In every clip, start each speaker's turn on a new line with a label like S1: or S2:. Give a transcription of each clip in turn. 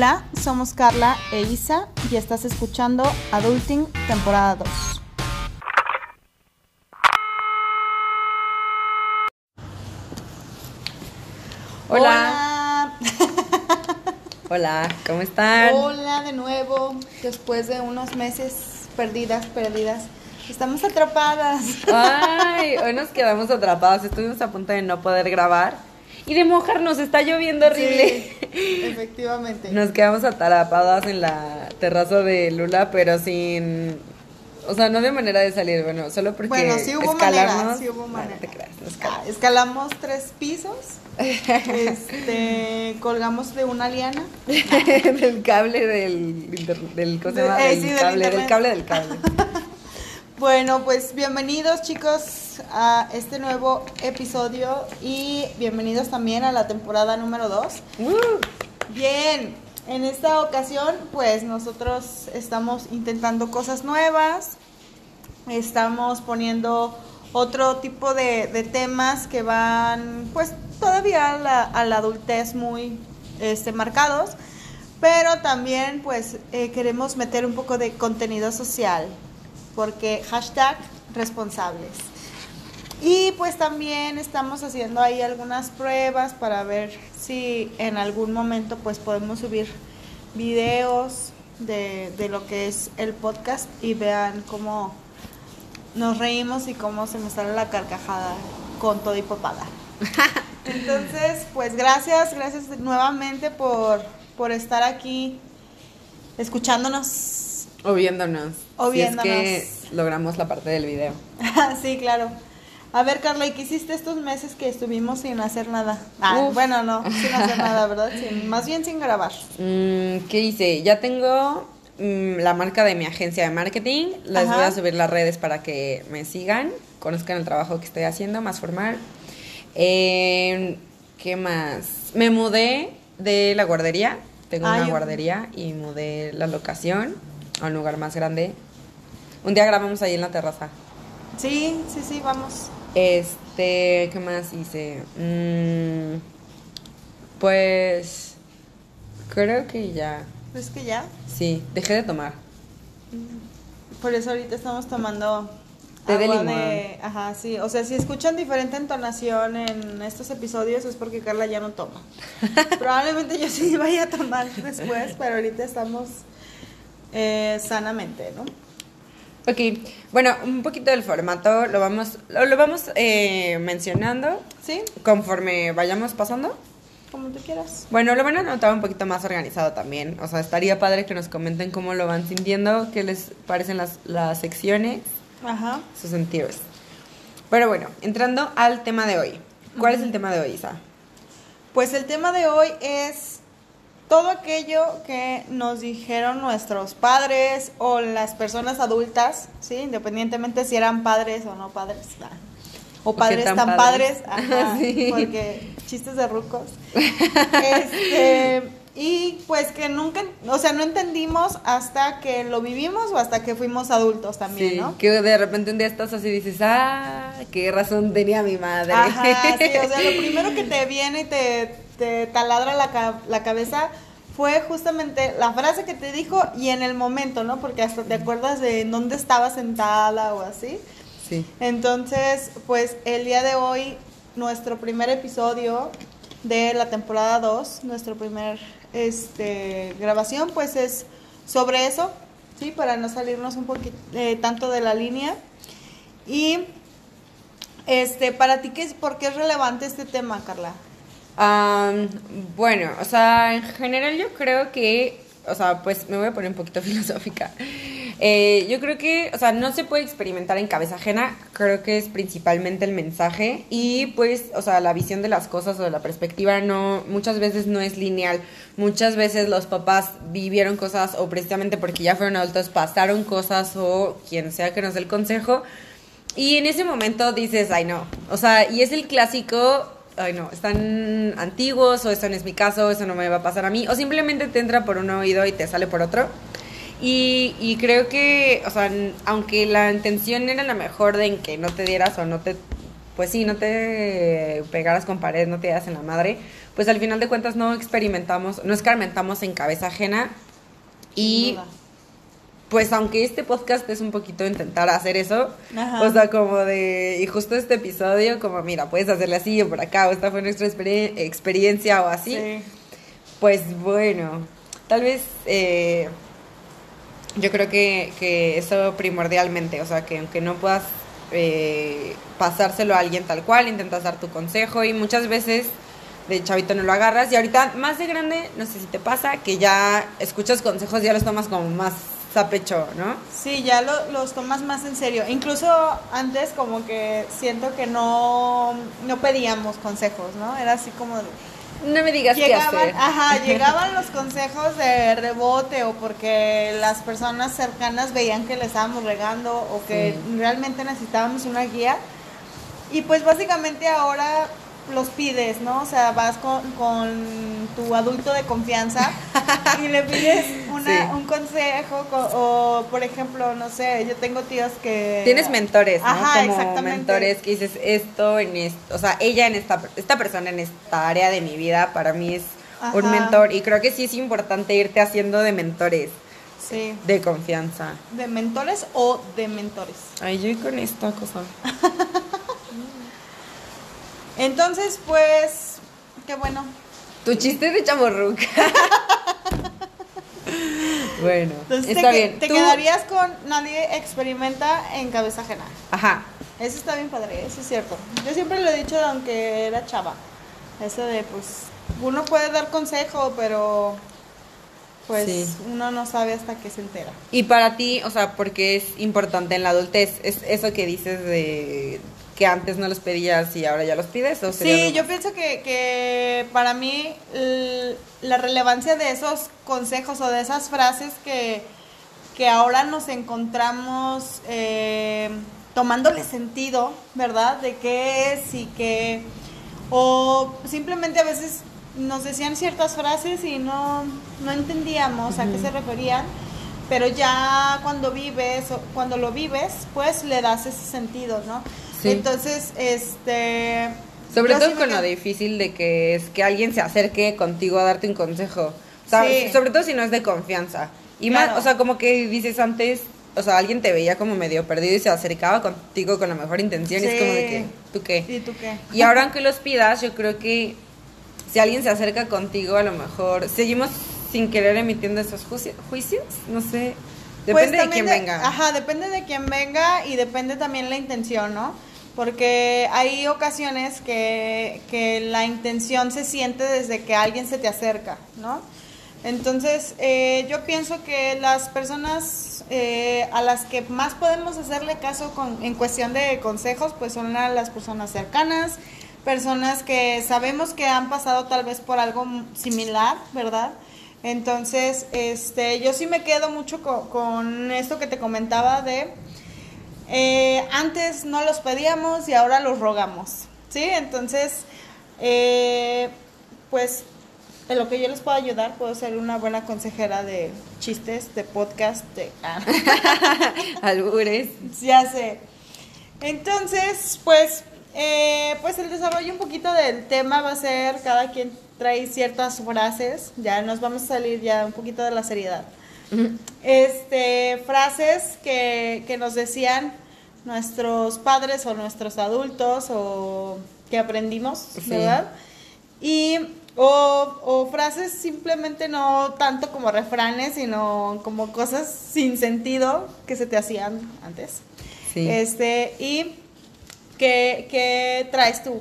S1: Hola, somos Carla e Isa y estás escuchando Adulting temporada 2.
S2: Hola. Hola, ¿cómo están?
S1: Hola de nuevo, después de unos meses perdidas, perdidas. Estamos atrapadas.
S2: Ay, hoy nos quedamos atrapadas. Estuvimos a punto de no poder grabar y de mojarnos. Está lloviendo horrible.
S1: Sí, efectivamente.
S2: Nos quedamos atrapadas en la terraza de Lula, pero sin. O sea, no de manera de salir, bueno, solo porque.
S1: Bueno, sí hubo
S2: escalamos.
S1: manera, sí hubo manera.
S2: no te creas, no
S1: Ah,
S2: escalamos.
S1: escalamos tres pisos, este, colgamos de una liana.
S2: del cable del. inter- del ¿Cómo se
S1: De-
S2: llama?
S1: eh,
S2: Del
S1: sí, del
S2: cable, del
S1: internet.
S2: cable, del cable.
S1: Bueno, pues bienvenidos chicos a este nuevo episodio y bienvenidos también a la temporada número 2.
S2: Uh,
S1: Bien, en esta ocasión pues nosotros estamos intentando cosas nuevas, estamos poniendo otro tipo de, de temas que van pues todavía a la, a la adultez muy este, marcados, pero también pues eh, queremos meter un poco de contenido social, porque hashtag responsables. Y pues también estamos haciendo ahí algunas pruebas para ver si en algún momento pues podemos subir videos de, de lo que es el podcast y vean cómo nos reímos y cómo se me sale la carcajada con todo y papada. Entonces, pues gracias, gracias nuevamente por, por estar aquí escuchándonos.
S2: O viéndonos.
S1: O
S2: Si es que
S1: viéndonos.
S2: logramos la parte del video.
S1: sí, claro. A ver, Carla, ¿y qué hiciste estos meses que estuvimos sin hacer nada? Ah,
S2: Uf.
S1: bueno, no, sin hacer nada, ¿verdad? Sin- más bien sin grabar.
S2: Mm, ¿Qué hice? Ya tengo mm, la marca de mi agencia de marketing. Les
S1: Ajá.
S2: voy a subir las redes para que me sigan, conozcan el trabajo que estoy haciendo, más formal. Eh, ¿Qué más? Me mudé de la guardería. Tengo
S1: Ah,
S2: una guardería y mudé la locación a un lugar más grande. Un día grabamos ahí en la terraza.
S1: Sí, sí, sí, vamos.
S2: Este, ¿qué más hice? Mm, pues creo que ya.
S1: Es que ya,
S2: Sí, dejé de tomar.
S1: por eso ahorita estamos tomando
S2: Té de limón.
S1: Ajá, sí. O sea, si escuchan diferente entonación en estos episodios es porque Carla ya no toma. Probablemente yo sí vaya a tomar después, pero ahorita estamos eh, sanamente, ¿no?
S2: Ok, bueno, un poquito del formato lo vamos, lo, lo vamos eh, mencionando
S1: ¿Sí?
S2: conforme vayamos pasando.
S1: Como tú quieras.
S2: Bueno, lo van a notar un poquito más organizado también. O sea, estaría padre que nos comenten cómo lo van sintiendo, qué les parecen las, las secciones,
S1: Ajá.
S2: sus sentidos. Pero bueno, entrando al tema de hoy. ¿Cuál es el tema de hoy, Isa?
S1: Pues el tema de hoy es todo aquello que nos dijeron nuestros padres o las personas adultas, ¿sí? Independientemente si eran padres o no padres. ah, O padres
S2: tan
S1: tan padres,
S2: padres.
S1: ajá,
S2: Sí.
S1: porque chistes de rucos. Este, y pues que nunca, o sea, no entendimos hasta que lo vivimos o hasta que fuimos adultos también,
S2: Sí,
S1: ¿no?
S2: que de repente un día estás así y dices, ah, qué razón tenía mi madre.
S1: Ajá, sí, o sea, lo primero que te viene y te, te taladra la, la cabeza fue justamente la frase que te dijo y en el momento, ¿no? Porque hasta te acuerdas de en dónde estaba sentada o así.
S2: Sí.
S1: Entonces, pues el día de hoy, nuestro primer episodio de la temporada 2, nuestro primer este, grabación, pues es sobre eso, ¿sí? Para no salirnos un poquito tanto de la línea. Y, este, para ti, ¿qué es, ¿por qué es relevante este tema, Carla?
S2: Am, bueno, o sea, en general yo creo que, o sea, pues me voy a poner un poquito filosófica. Eh, yo creo que, o sea, no se puede experimentar en cabeza ajena, creo que es principalmente el mensaje y pues, o sea, la visión de las cosas o de la perspectiva no, muchas veces no es lineal, muchas veces los papás vivieron cosas o precisamente porque ya fueron adultos pasaron cosas o quien sea que nos dé el consejo y en ese momento dices, ay no, o sea, y es el clásico, ay no, están antiguos o eso no es mi caso, eso no me va a pasar a mí, o simplemente te entra por un oído y te sale por otro. Y, y creo que, o sea, aunque la intención era la mejor de en que no te dieras o no te, pues sí, no te pegaras con pared, no te dieras en la madre, pues al final de cuentas no experimentamos, no escarmentamos en cabeza ajena y pues aunque este podcast es un poquito intentar hacer eso, o sea, como de, y justo este episodio, como mira, puedes hacerle así o por acá, o esta fue nuestra experiencia o así, pues bueno, tal vez eh, yo creo que, que, eso primordialmente, o sea, que aunque no puedas eh, pasárselo a alguien tal cual, intentas dar tu consejo y muchas veces de chavito no lo agarras y ahorita más de grande, no sé si te pasa, que ya escuchas consejos ya los tomas como más a pecho, ¿no?
S1: Sí, ya los tomas más en serio. Incluso antes como que siento que no, no pedíamos consejos, ¿no? Era así como...
S2: no me digas
S1: llegaban,
S2: qué hacer.
S1: Ajá, llegaban los consejos de rebote o porque las personas cercanas veían que le estábamos regando o que realmente necesitábamos una guía. Y pues básicamente ahora los pides, ¿no? O sea, vas con, tu adulto de confianza y le pides un consejo o, por ejemplo, no sé, yo tengo tíos que...
S2: Tienes mentores, ¿no?
S1: Ajá,
S2: Como
S1: exactamente.
S2: mentores que dices esto en esto, o sea, ella en esta, esta persona en esta área de mi vida para mí es un mentor y creo que sí es importante irte haciendo de mentores.
S1: Sí.
S2: De confianza.
S1: ¿De mentores o de mentores?
S2: Ay, yo con esta cosa.
S1: Entonces, pues, qué bueno.
S2: Tu chiste de chamorruca. bueno,
S1: Entonces,
S2: está
S1: te,
S2: bien.
S1: Te
S2: Tú-
S1: quedarías con nadie experimenta en cabeza ajena.
S2: Ajá.
S1: Eso está bien padre, eso es cierto. Yo siempre lo he dicho aunque era chava. Eso de, pues, uno puede dar consejo, pero pues
S2: Sí.
S1: uno no sabe hasta que se entera.
S2: Y para ti, o sea, porque es importante en la adultez, es eso que dices de que antes no los pedías y ahora ya los pides, o sería
S1: Sí, yo pienso que, que para mí la relevancia de esos consejos o de esas frases que, que ahora nos encontramos eh, tomándole sentido, ¿verdad? De qué es y qué... O simplemente a veces nos decían ciertas frases y no, no entendíamos a qué se referían, pero ya cuando vives, cuando lo vives, pues le das ese sentido, ¿no?
S2: Sí.
S1: Entonces, este...
S2: Sobre todo
S1: sí
S2: con lo
S1: quedo-
S2: difícil de que es que alguien se acerque contigo a darte un consejo. O sea,
S1: Sí.
S2: sobre todo si no es de confianza. Y
S1: Claro.
S2: más, o sea, como que dices antes, o sea, alguien te veía como medio perdido y se acercaba contigo con la mejor intención y es
S1: Sí.
S2: como de que, ¿tú qué?
S1: ¿Y tú qué?
S2: Y ahora aunque los pidas, yo creo que si alguien se acerca contigo, a lo mejor seguimos sin querer emitiendo esos juici- juicios, no sé. Depende
S1: Pues
S2: de quién venga.
S1: Ajá, depende de quién venga y depende también la intención, ¿no? Porque hay ocasiones que, que la intención se siente desde que alguien se te acerca, ¿no? Entonces, eh, yo pienso que las personas eh, a las que más podemos hacerle caso con, en cuestión de consejos, pues son las personas cercanas, personas que sabemos que han pasado tal vez por algo similar, ¿verdad? Entonces, este, yo sí me quedo mucho co- con, esto que te comentaba de eh, antes no los pedíamos y ahora los rogamos, ¿sí? Entonces, eh, pues en lo que yo les puedo ayudar, puedo ser una buena consejera de chistes, de podcast, de... ah,
S2: Albures.
S1: ya sé. Entonces, pues, eh, pues el desarrollo un poquito del tema va a ser cada quien trae ciertas frases. Ya nos vamos a salir ya un poquito de la seriedad. Este, frases que, que nos decían nuestros padres o nuestros adultos o que aprendimos,
S2: Sí.
S1: ¿verdad? Y o, o frases simplemente no tanto como refranes, sino como cosas sin sentido que se te hacían antes.
S2: Sí.
S1: Este, y ¿qué, qué traes tú?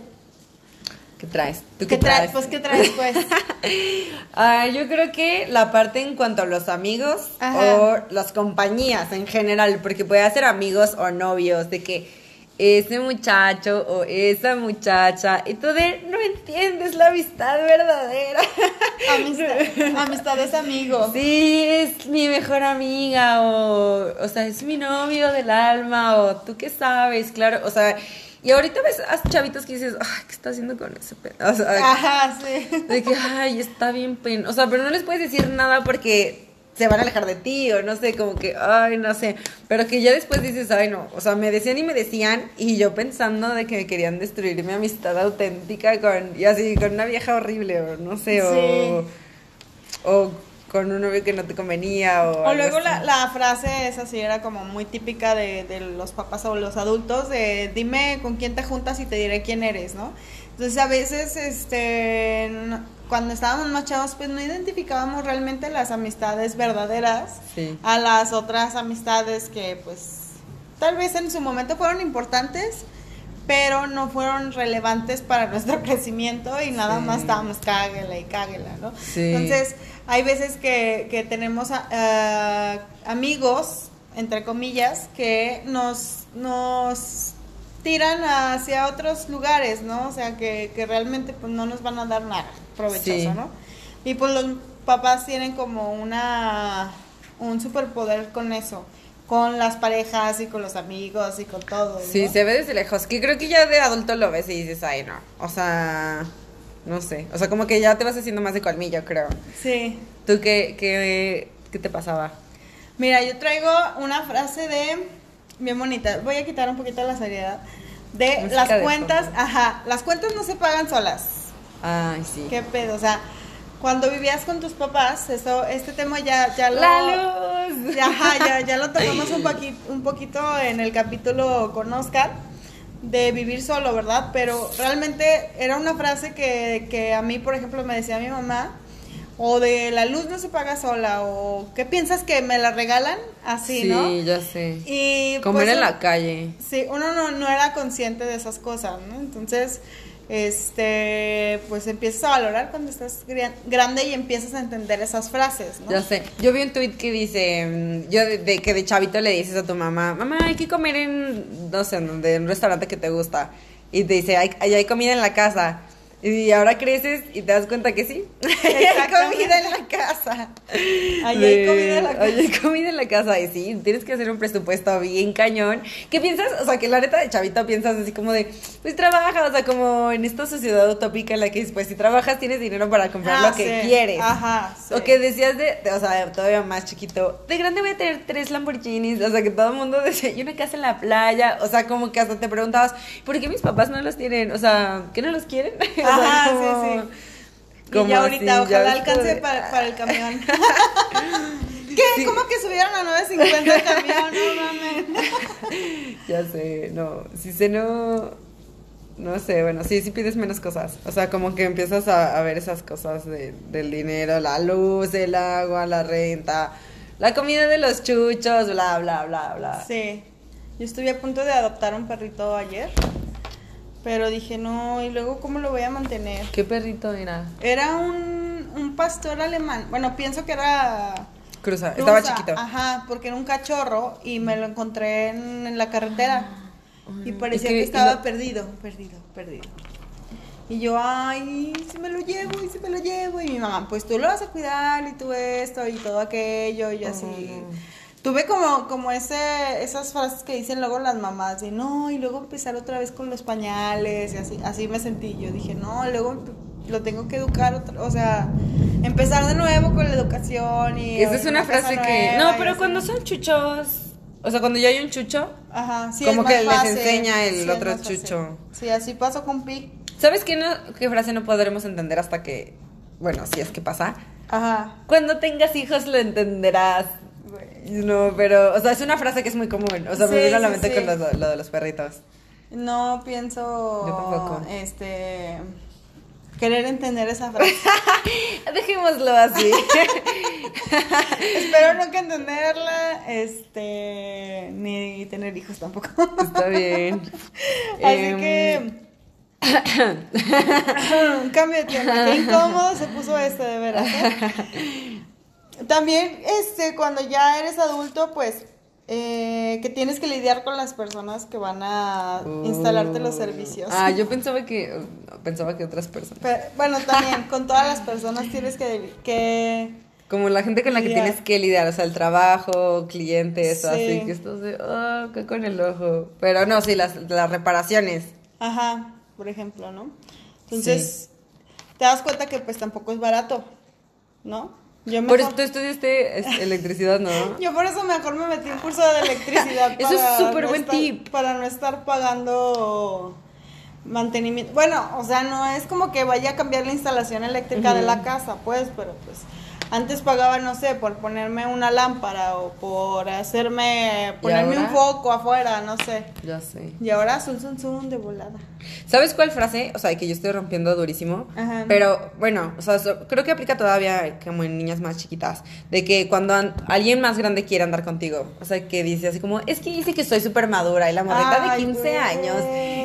S2: ¿Qué traes? ¿Tú
S1: ¿Qué traes? Pues, ¿qué traes, pues?
S2: Ah, yo creo que la parte en cuanto a los amigos
S1: Ajá.
S2: o las compañías en general, porque puede ser amigos o novios, de que ese muchacho o esa muchacha, y tú de, no entiendes la amistad verdadera.
S1: Amistad, amistad es amigo.
S2: Sí, es mi mejor amiga o, o sea, es mi novio del alma o tú qué sabes, claro, o sea, y ahorita ves a chavitos que dices, ay, ¿qué está haciendo con ese pedo? O sea,
S1: Ajá, sí.
S2: de que, ay, está bien pen... O sea, pero no les puedes decir nada porque se van a alejar de ti o no sé, como que, ay, no sé, pero que ya después dices, ay, no, o sea, me decían y me decían y yo pensando de que me querían destruir mi amistad auténtica con, y así, con una vieja horrible o no sé, o, o con un novio que no te convenía o...
S1: O luego la, la, frase esa sí era como muy típica de, de los papás o los adultos de dime con quién te juntas y te diré quién eres, ¿no? Entonces a veces, este, cuando estábamos más chavos, pues no identificábamos realmente las amistades verdaderas a las otras amistades que pues tal vez en su momento fueron importantes, pero no fueron relevantes para nuestro crecimiento y nada más estábamos cáguela y cáguela, ¿no? Entonces hay veces que, que tenemos amigos, entre comillas, que nos, nos tiran hacia otros lugares, ¿no? O sea, que, que realmente pues no nos van a dar nada provechoso, ¿no? Y pues los papás tienen como una un superpoder con eso, con las parejas y con los amigos y con todo.
S2: Sí, se ve desde lejos, que creo que ya de adulto lo ves y dices, ay, no, o sea, no sé, o sea, como que ya te vas haciendo más de colmillo, creo.
S1: Sí.
S2: ¿Tú qué, qué, qué te pasaba?
S1: Mira, yo traigo una frase de bien bonita. Voy a quitar un poquito la seriedad. De las cuentas, ajá, las cuentas no se pagan solas.
S2: Ay, sí.
S1: Qué pedo, o sea, cuando vivías con tus papás, eso, este tema ya, ya lo...
S2: La luz.
S1: Ya, ya, ya lo tocamos un, poquito, un poquito en el capítulo con Oscar, de vivir solo, ¿verdad? Pero realmente era una frase que, que a mí, por ejemplo, me decía mi mamá, o de la luz no se paga sola, o ¿qué piensas que me la regalan? Así, ¿no?
S2: Sí, ya sé.
S1: Y
S2: Comer
S1: pues,
S2: en la calle.
S1: Sí, uno no, no era consciente de esas cosas, ¿no? Entonces, este, pues empiezas a valorar cuando estás grande y empiezas a entender esas frases, ¿no?
S2: Ya sé. Yo vi un tweet que dice, mm, yo de, que de chavito le dices a tu mamá, mamá, hay que comer en, no sé, en un restaurante que te gusta. Y te dice, hay, hay comida en la casa. Y ahora creces y te das cuenta que sí.
S1: hay comida en la casa.
S2: Ahí hay comida en la casa. hay comida en la casa. Y sí, tienes que hacer un presupuesto bien cañón. ¿Qué piensas? O sea, que la neta de chavito piensas así como de, pues trabaja, o sea, como en esta sociedad utópica en la que pues si trabajas tienes dinero para comprar
S1: ah,
S2: lo que quieres.
S1: Ajá.
S2: Sí. O que decías de, o sea, todavía más chiquito, de grande voy a tener tres Lamborghinis. O sea, que todo el mundo decía, y una casa en la playa. O sea, como que hasta te preguntabas, ¿por qué mis papás no los tienen? O sea, ¿qué no los quieren?
S1: Ajá, sí, sí. y ya ahorita, ojalá alcance para, para, el camión. ¿Qué? ¿Cómo que subieron a 9.50 el camión? No mames.
S2: ya sé, no. Si se no. No sé, bueno, sí, sí pides menos cosas. O sea, como que empiezas a, a ver esas cosas de, del dinero, la luz, el agua, la renta, la comida de los chuchos, bla, bla, bla, bla.
S1: Sí. Yo estuve a punto de adoptar un perrito ayer. Pero dije, no, ¿y luego cómo lo voy a mantener?
S2: ¿Qué perrito era?
S1: Era un, un pastor alemán. Bueno, pienso que era...
S2: Cruza, estaba chiquito.
S1: Ajá, porque era un cachorro y me lo encontré en, la carretera. y parecía que, estaba perdido, perdido, perdido. Y yo, ay, si me lo llevo, y si me lo llevo. Y mi mamá, pues tú lo vas a cuidar, y tú esto, y todo aquello, y así tuve como, como ese, esas frases que dicen luego las mamás de no, y luego empezar otra vez con los pañales, y así, así me sentí. Yo dije, no, luego lo tengo que educar, o sea, empezar de nuevo con la educación y...
S2: Esa es una frase que... No, pero cuando son chuchos, o sea, cuando ya hay un chucho,
S1: Ajá, sí,
S2: como que les enseña el otro chucho.
S1: Sí, así pasó con Pi.
S2: ¿Sabes qué, no, qué frase no podremos entender hasta que, bueno, si es que pasa?
S1: Ajá.
S2: Cuando tengas hijos lo entenderás. No, pero, o sea, es una frase que es muy común. O sea, me viene a la mente con lo, de los perritos.
S1: No pienso. Yo tampoco. Este. Querer entender esa frase.
S2: Dejémoslo así.
S1: Espero nunca entenderla. Este. Ni tener hijos tampoco.
S2: Está bien.
S1: Así em, que. Un cambio de tema. Qué incómodo se puso este, de veras. ¿eh? También, este, cuando ya eres adulto, pues, eh, que tienes que lidiar con las personas que van a instalarte los servicios.
S2: Ah, yo pensaba que, pensaba que otras personas.
S1: bueno, también, con todas las personas tienes que, que
S2: como la gente con la que tienes que lidiar, o sea, el trabajo, clientes, así que estás de, oh, qué con el ojo. Pero no, sí, las, las reparaciones.
S1: Ajá, por ejemplo, ¿no? Entonces, te das cuenta que pues tampoco es barato, ¿no? Yo
S2: Por eso tú estudiaste electricidad, ¿no?
S1: Yo por eso mejor me metí en curso de electricidad.
S2: Eso es
S1: para
S2: súper
S1: no
S2: buen
S1: estar-
S2: tip.
S1: Para no estar pagando mantenimiento. Bueno, o sea, no es como que vaya a cambiar la instalación eléctrica de la casa, pues, pero pues antes pagaba, no sé, por ponerme una lámpara o por hacerme, ponerme un foco afuera, no sé.
S2: Ya sé.
S1: Y ahora sun sun sun de volada.
S2: ¿Sabes cuál frase? O sea, que yo estoy rompiendo durísimo.
S1: Ajá.
S2: Pero bueno, o sea, so- creo que aplica todavía como en niñas más chiquitas. De que cuando an- alguien más grande quiere andar contigo. O sea, que dice así como, es que dice que soy súper madura y la morrita de
S1: Ay,
S2: 15
S1: güey.
S2: años.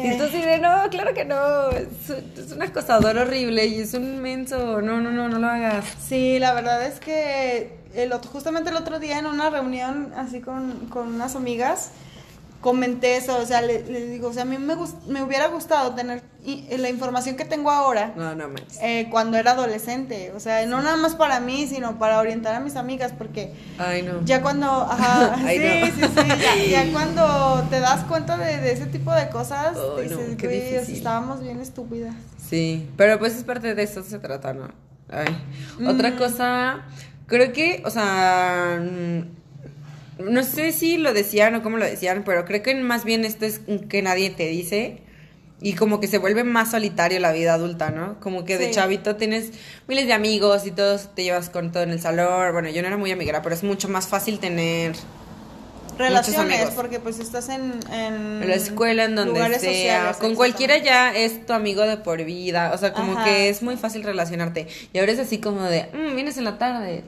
S2: Y tú así de, no, claro que no. Es, es un acosador horrible y es un menso. No, no, no, no lo hagas.
S1: Sí, la verdad es que el otro, justamente el otro día en una reunión así con, con unas amigas comenté eso, o sea, le, le digo, o sea, a mí me, gus- me hubiera gustado tener i- la información que tengo ahora
S2: No, no
S1: eh, cuando era adolescente, o sea, no nada más para mí, sino para orientar a mis amigas, porque
S2: Ay, no.
S1: ya cuando, ajá, sí,
S2: no.
S1: sí, sí, ya, ya cuando te das cuenta de, de ese tipo de cosas,
S2: no,
S1: dices,
S2: qué
S1: "Güey,
S2: difícil".
S1: estábamos bien estúpidas.
S2: Sí, pero pues es parte de eso se trata, ¿no? Ay.
S1: Mm.
S2: Otra cosa, creo que, o sea, mm, no sé si lo decían o cómo lo decían, pero creo que más bien esto es que nadie te dice y como que se vuelve más solitario la vida adulta, ¿no? Como que de
S1: Sí.
S2: chavito tienes miles de amigos y todos te llevas con todo en el salón. Bueno, yo no era muy amiga, pero es mucho más fácil tener
S1: Relaciones, porque pues estás en, en
S2: la escuela, en donde sea,
S1: sociales,
S2: con cualquiera ya es tu amigo de por vida, o sea, como
S1: Ajá.
S2: que es muy fácil relacionarte. Y ahora es así como de, "Mm, vienes en la tarde.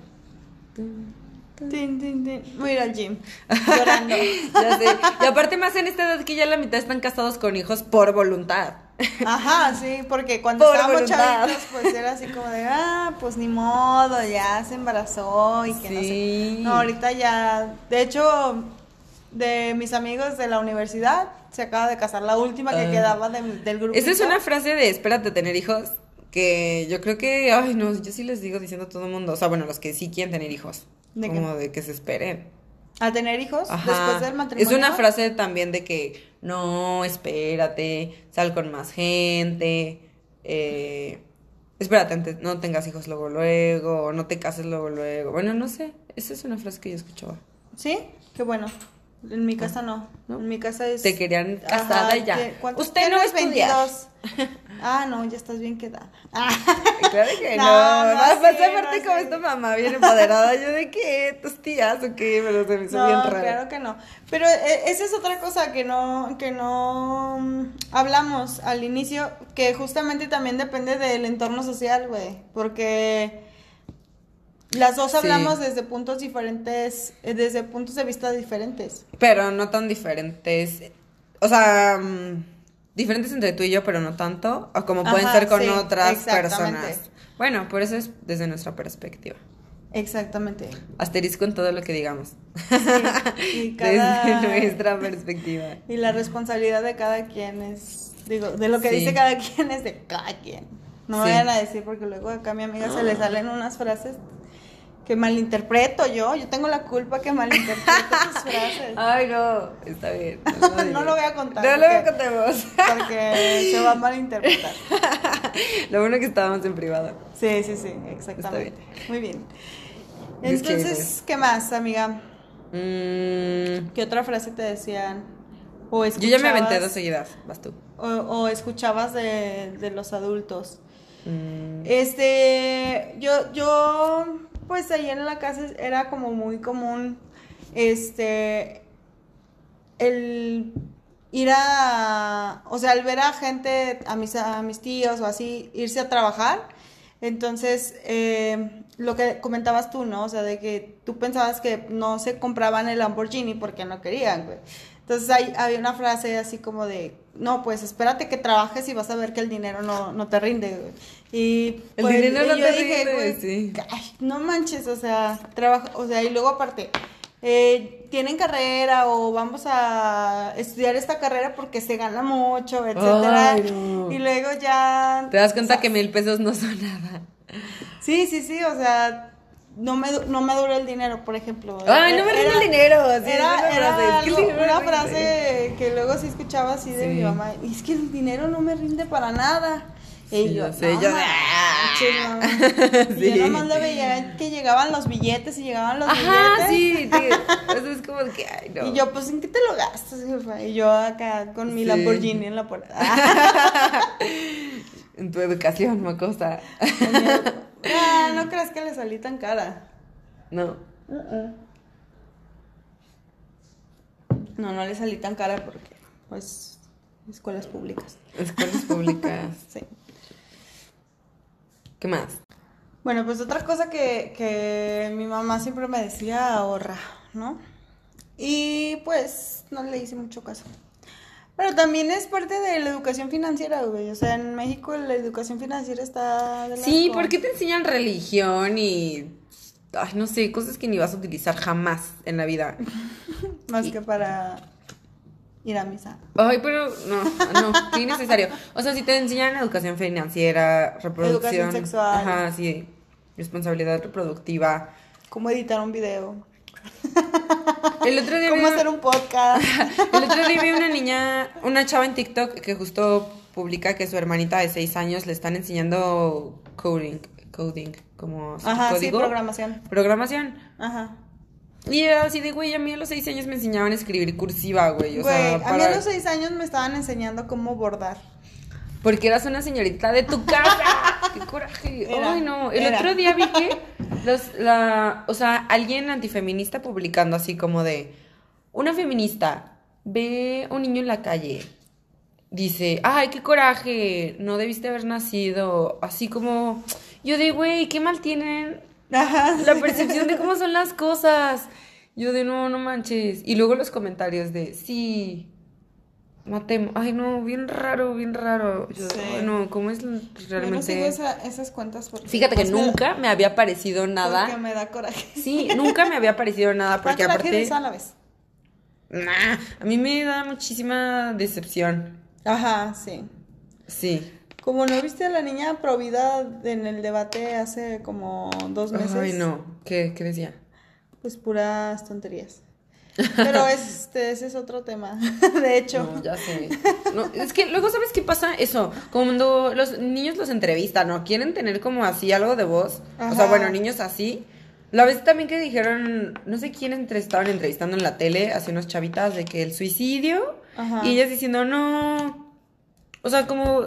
S1: Tin, tin, tin. Voy a ir al gym. Llorando.
S2: Ya sé. Y aparte más en esta edad que ya la mitad están casados con hijos por voluntad.
S1: Ajá, sí, porque cuando
S2: Por
S1: estábamos
S2: voluntad.
S1: chavitos, pues era así como de, ah, pues ni modo, ya se embarazó y que no sé.
S2: Sí.
S1: No, ahorita ya, de hecho, de mis amigos de la universidad, se acaba de casar la última que
S2: Ah.
S1: quedaba de- del grupo.
S2: Esa es una frase de espérate tener hijos que yo creo que, ay no, yo sí les digo diciendo a todo el mundo, o sea, bueno, los que sí quieren tener hijos,
S1: ¿De qué?
S2: como de que se esperen.
S1: A tener hijos
S2: Ajá.
S1: después del matrimonio.
S2: Es una frase también de que no, espérate, sal con más gente, eh, espérate, antes, no tengas hijos luego, luego, no te cases luego, luego. Bueno, no sé, esa es una frase que yo escuchaba.
S1: Sí, qué bueno. En mi casa no.
S2: ¿No?
S1: En mi casa es.
S2: Te querían casada y ya.
S1: ¿qué-
S2: Usted no estudia.
S1: 22. Ah, no, ya estás bien quedada. Ah.
S2: Claro que no,
S1: No, no, sí,
S2: aparte
S1: no,
S2: como
S1: sí.
S2: esta mamá bien empoderada, yo de qué, tus tías o qué, pero se me hizo bien raro.
S1: claro que no. Pero eh, esa es otra cosa que no, que no mm, hablamos al inicio, que justamente también depende del entorno social, güey. Porque las dos
S2: Sí.
S1: hablamos desde puntos diferentes, eh, desde puntos de vista diferentes.
S2: Pero no tan diferentes. O sea, mm, diferentes entre tú y yo, pero no tanto. O como pueden
S1: Ajá,
S2: ser con
S1: sí,
S2: otras personas. Bueno, por eso es desde nuestra perspectiva.
S1: Exactamente.
S2: Asterisco en todo lo que digamos.
S1: Y cada-
S2: Desde nuestra perspectiva.
S1: Y la responsabilidad de cada quien es, digo, de lo que
S2: Sí.
S1: dice cada quien es de cada quien. No me
S2: Sí.
S1: vayan a decir porque luego acá a mi amiga se le salen unas frases que malinterpreto yo. Yo tengo la culpa que malinterpreto sus frases.
S2: Ay, no, está bien.
S1: No lo voy a contar,
S2: No lo
S1: porque-
S2: contemos.
S1: Porque se va a malinterpretar.
S2: lo bueno que estábamos en privado.
S1: Sí, sí, sí, exactamente. Muy bien. Entonces, ¿qué más, amiga?
S2: Mm,
S1: ¿Qué otra frase te decían? O
S2: yo ya me aventé dos seguidas. Vas tú.
S1: O, o escuchabas de, de los adultos.
S2: Mm,
S1: Este, yo, yo, pues ahí en la casa era como muy común, este, el ir a, o sea, el ver a gente, a mis, a mis tíos o así, irse a trabajar. Entonces, eh, lo que comentabas tú, ¿no? O sea, de que tú pensabas que no se compraban el Lamborghini porque no querían, güey. Entonces ahí había una frase así como de, no, pues espérate que trabajes y vas a ver que el dinero no, no te rinde. Y
S2: El
S1: pues,
S2: dinero no
S1: y yo
S2: te
S1: dije,
S2: rinde,
S1: güey,
S2: sí.
S1: ay, no manches, o sea, trabaja, o sea, y luego aparte, eh, tienen carrera o vamos a estudiar esta carrera porque se gana mucho, etcétera.
S2: Ay, no.
S1: Y luego ya
S2: Te das cuenta
S1: o sea,
S2: que mil pesos no son nada.
S1: Sí, sí, sí, o sea, no me, no me dura el dinero, por ejemplo.
S2: Ay, no me rinde el dinero. Sí,
S1: era era algo- una frase que luego sí escuchaba así de
S2: Sí.
S1: mi mamá. Y es que el dinero no me rinde para nada. Y
S2: Sí,
S1: yo,
S2: yo sé,
S1: no
S2: yo-
S1: manches, mamá. Y. Yo nomás lo veía que llegaban los billetes y llegaban los
S2: Ajá,
S1: billetes.
S2: sí, te- o sea, es como que, ay, no.
S1: Y yo, pues, ¿en qué te lo gastas, jefa? Y yo acá con mi. Lamborghini en la puerta.
S2: En tu educación, Macosta.
S1: Ah, no creas que le salí tan cara.
S2: No.
S1: No, no le salí tan cara porque, pues, escuelas públicas.
S2: Escuelas públicas.
S1: Sí.
S2: ¿Qué más?
S1: Bueno, pues otra cosa que, que mi mamá siempre me decía, ahorra, ¿no? Y pues no le hice mucho caso. Pero también es parte de la educación financiera, güey. O sea, en México la educación financiera está de
S2: Sí,
S1: asco.
S2: ¿por qué te enseñan religión y. Ay, no sé, cosas que ni vas a utilizar jamás en la vida?
S1: Más que para ir a misa.
S2: Ay, pero no, no, qué innecesario. O sea, si te enseñan educación financiera, reproducción.
S1: Educación sexual.
S2: Ajá, sí. Responsabilidad reproductiva.
S1: Cómo editar un video.
S2: El otro día
S1: Cómo
S2: vi-
S1: hacer un podcast.
S2: El otro día vi una niña, una chava en TikTok que justo publica que su hermanita de 6 años le están enseñando coding, coding, como
S1: Ajá, sí,
S2: código.
S1: programación.
S2: Programación.
S1: Ajá.
S2: Y era así de, güey, a mí a los 6 años me enseñaban a escribir cursiva, güey. O
S1: Güey,
S2: sea,
S1: a mí
S2: para-
S1: a los seis años me estaban enseñando cómo bordar.
S2: Porque eras una señorita de tu casa. ¡Qué coraje!
S1: Era,
S2: Ay, no. El
S1: era.
S2: otro día vi que los, la, o sea, alguien antifeminista publicando así como de una feminista ve un niño en la calle. Dice, ay, qué coraje, no debiste haber nacido. Así como, yo de, güey, qué mal tienen
S1: Ajá.
S2: la percepción de cómo son las cosas. Yo de, no, no manches. Y luego los comentarios de, sí, matemos. Ay, no, bien raro, bien raro. Yo,
S1: Sí.
S2: ay, no, ¿cómo es
S1: Yo no sigo
S2: realmente?
S1: esa- esas cuentas porque
S2: Fíjate que
S1: me da-
S2: nunca me había parecido
S1: porque
S2: nada.
S1: me da coraje.
S2: Sí, nunca me había parecido nada porque aparte...
S1: a la vez.
S2: Nah, a mí me da muchísima decepción.
S1: Ajá, sí.
S2: Sí.
S1: Como no viste a la niña provida en el debate hace como dos meses.
S2: Ay, no. ¿Qué, qué decía?
S1: Pues puras tonterías. Pero este, ese es otro tema. De hecho.
S2: No, ya sé. No, es que luego, ¿sabes qué pasa? Eso, cuando los niños los entrevistan, ¿no? Quieren tener como así algo de voz. O sea,
S1: Ajá.
S2: bueno, niños así. La vez también que dijeron, no sé quién entre- estaban entrevistando en la tele, hace unos chavitas, de que el suicidio.
S1: Ajá.
S2: Y ellas diciendo, no. O sea, como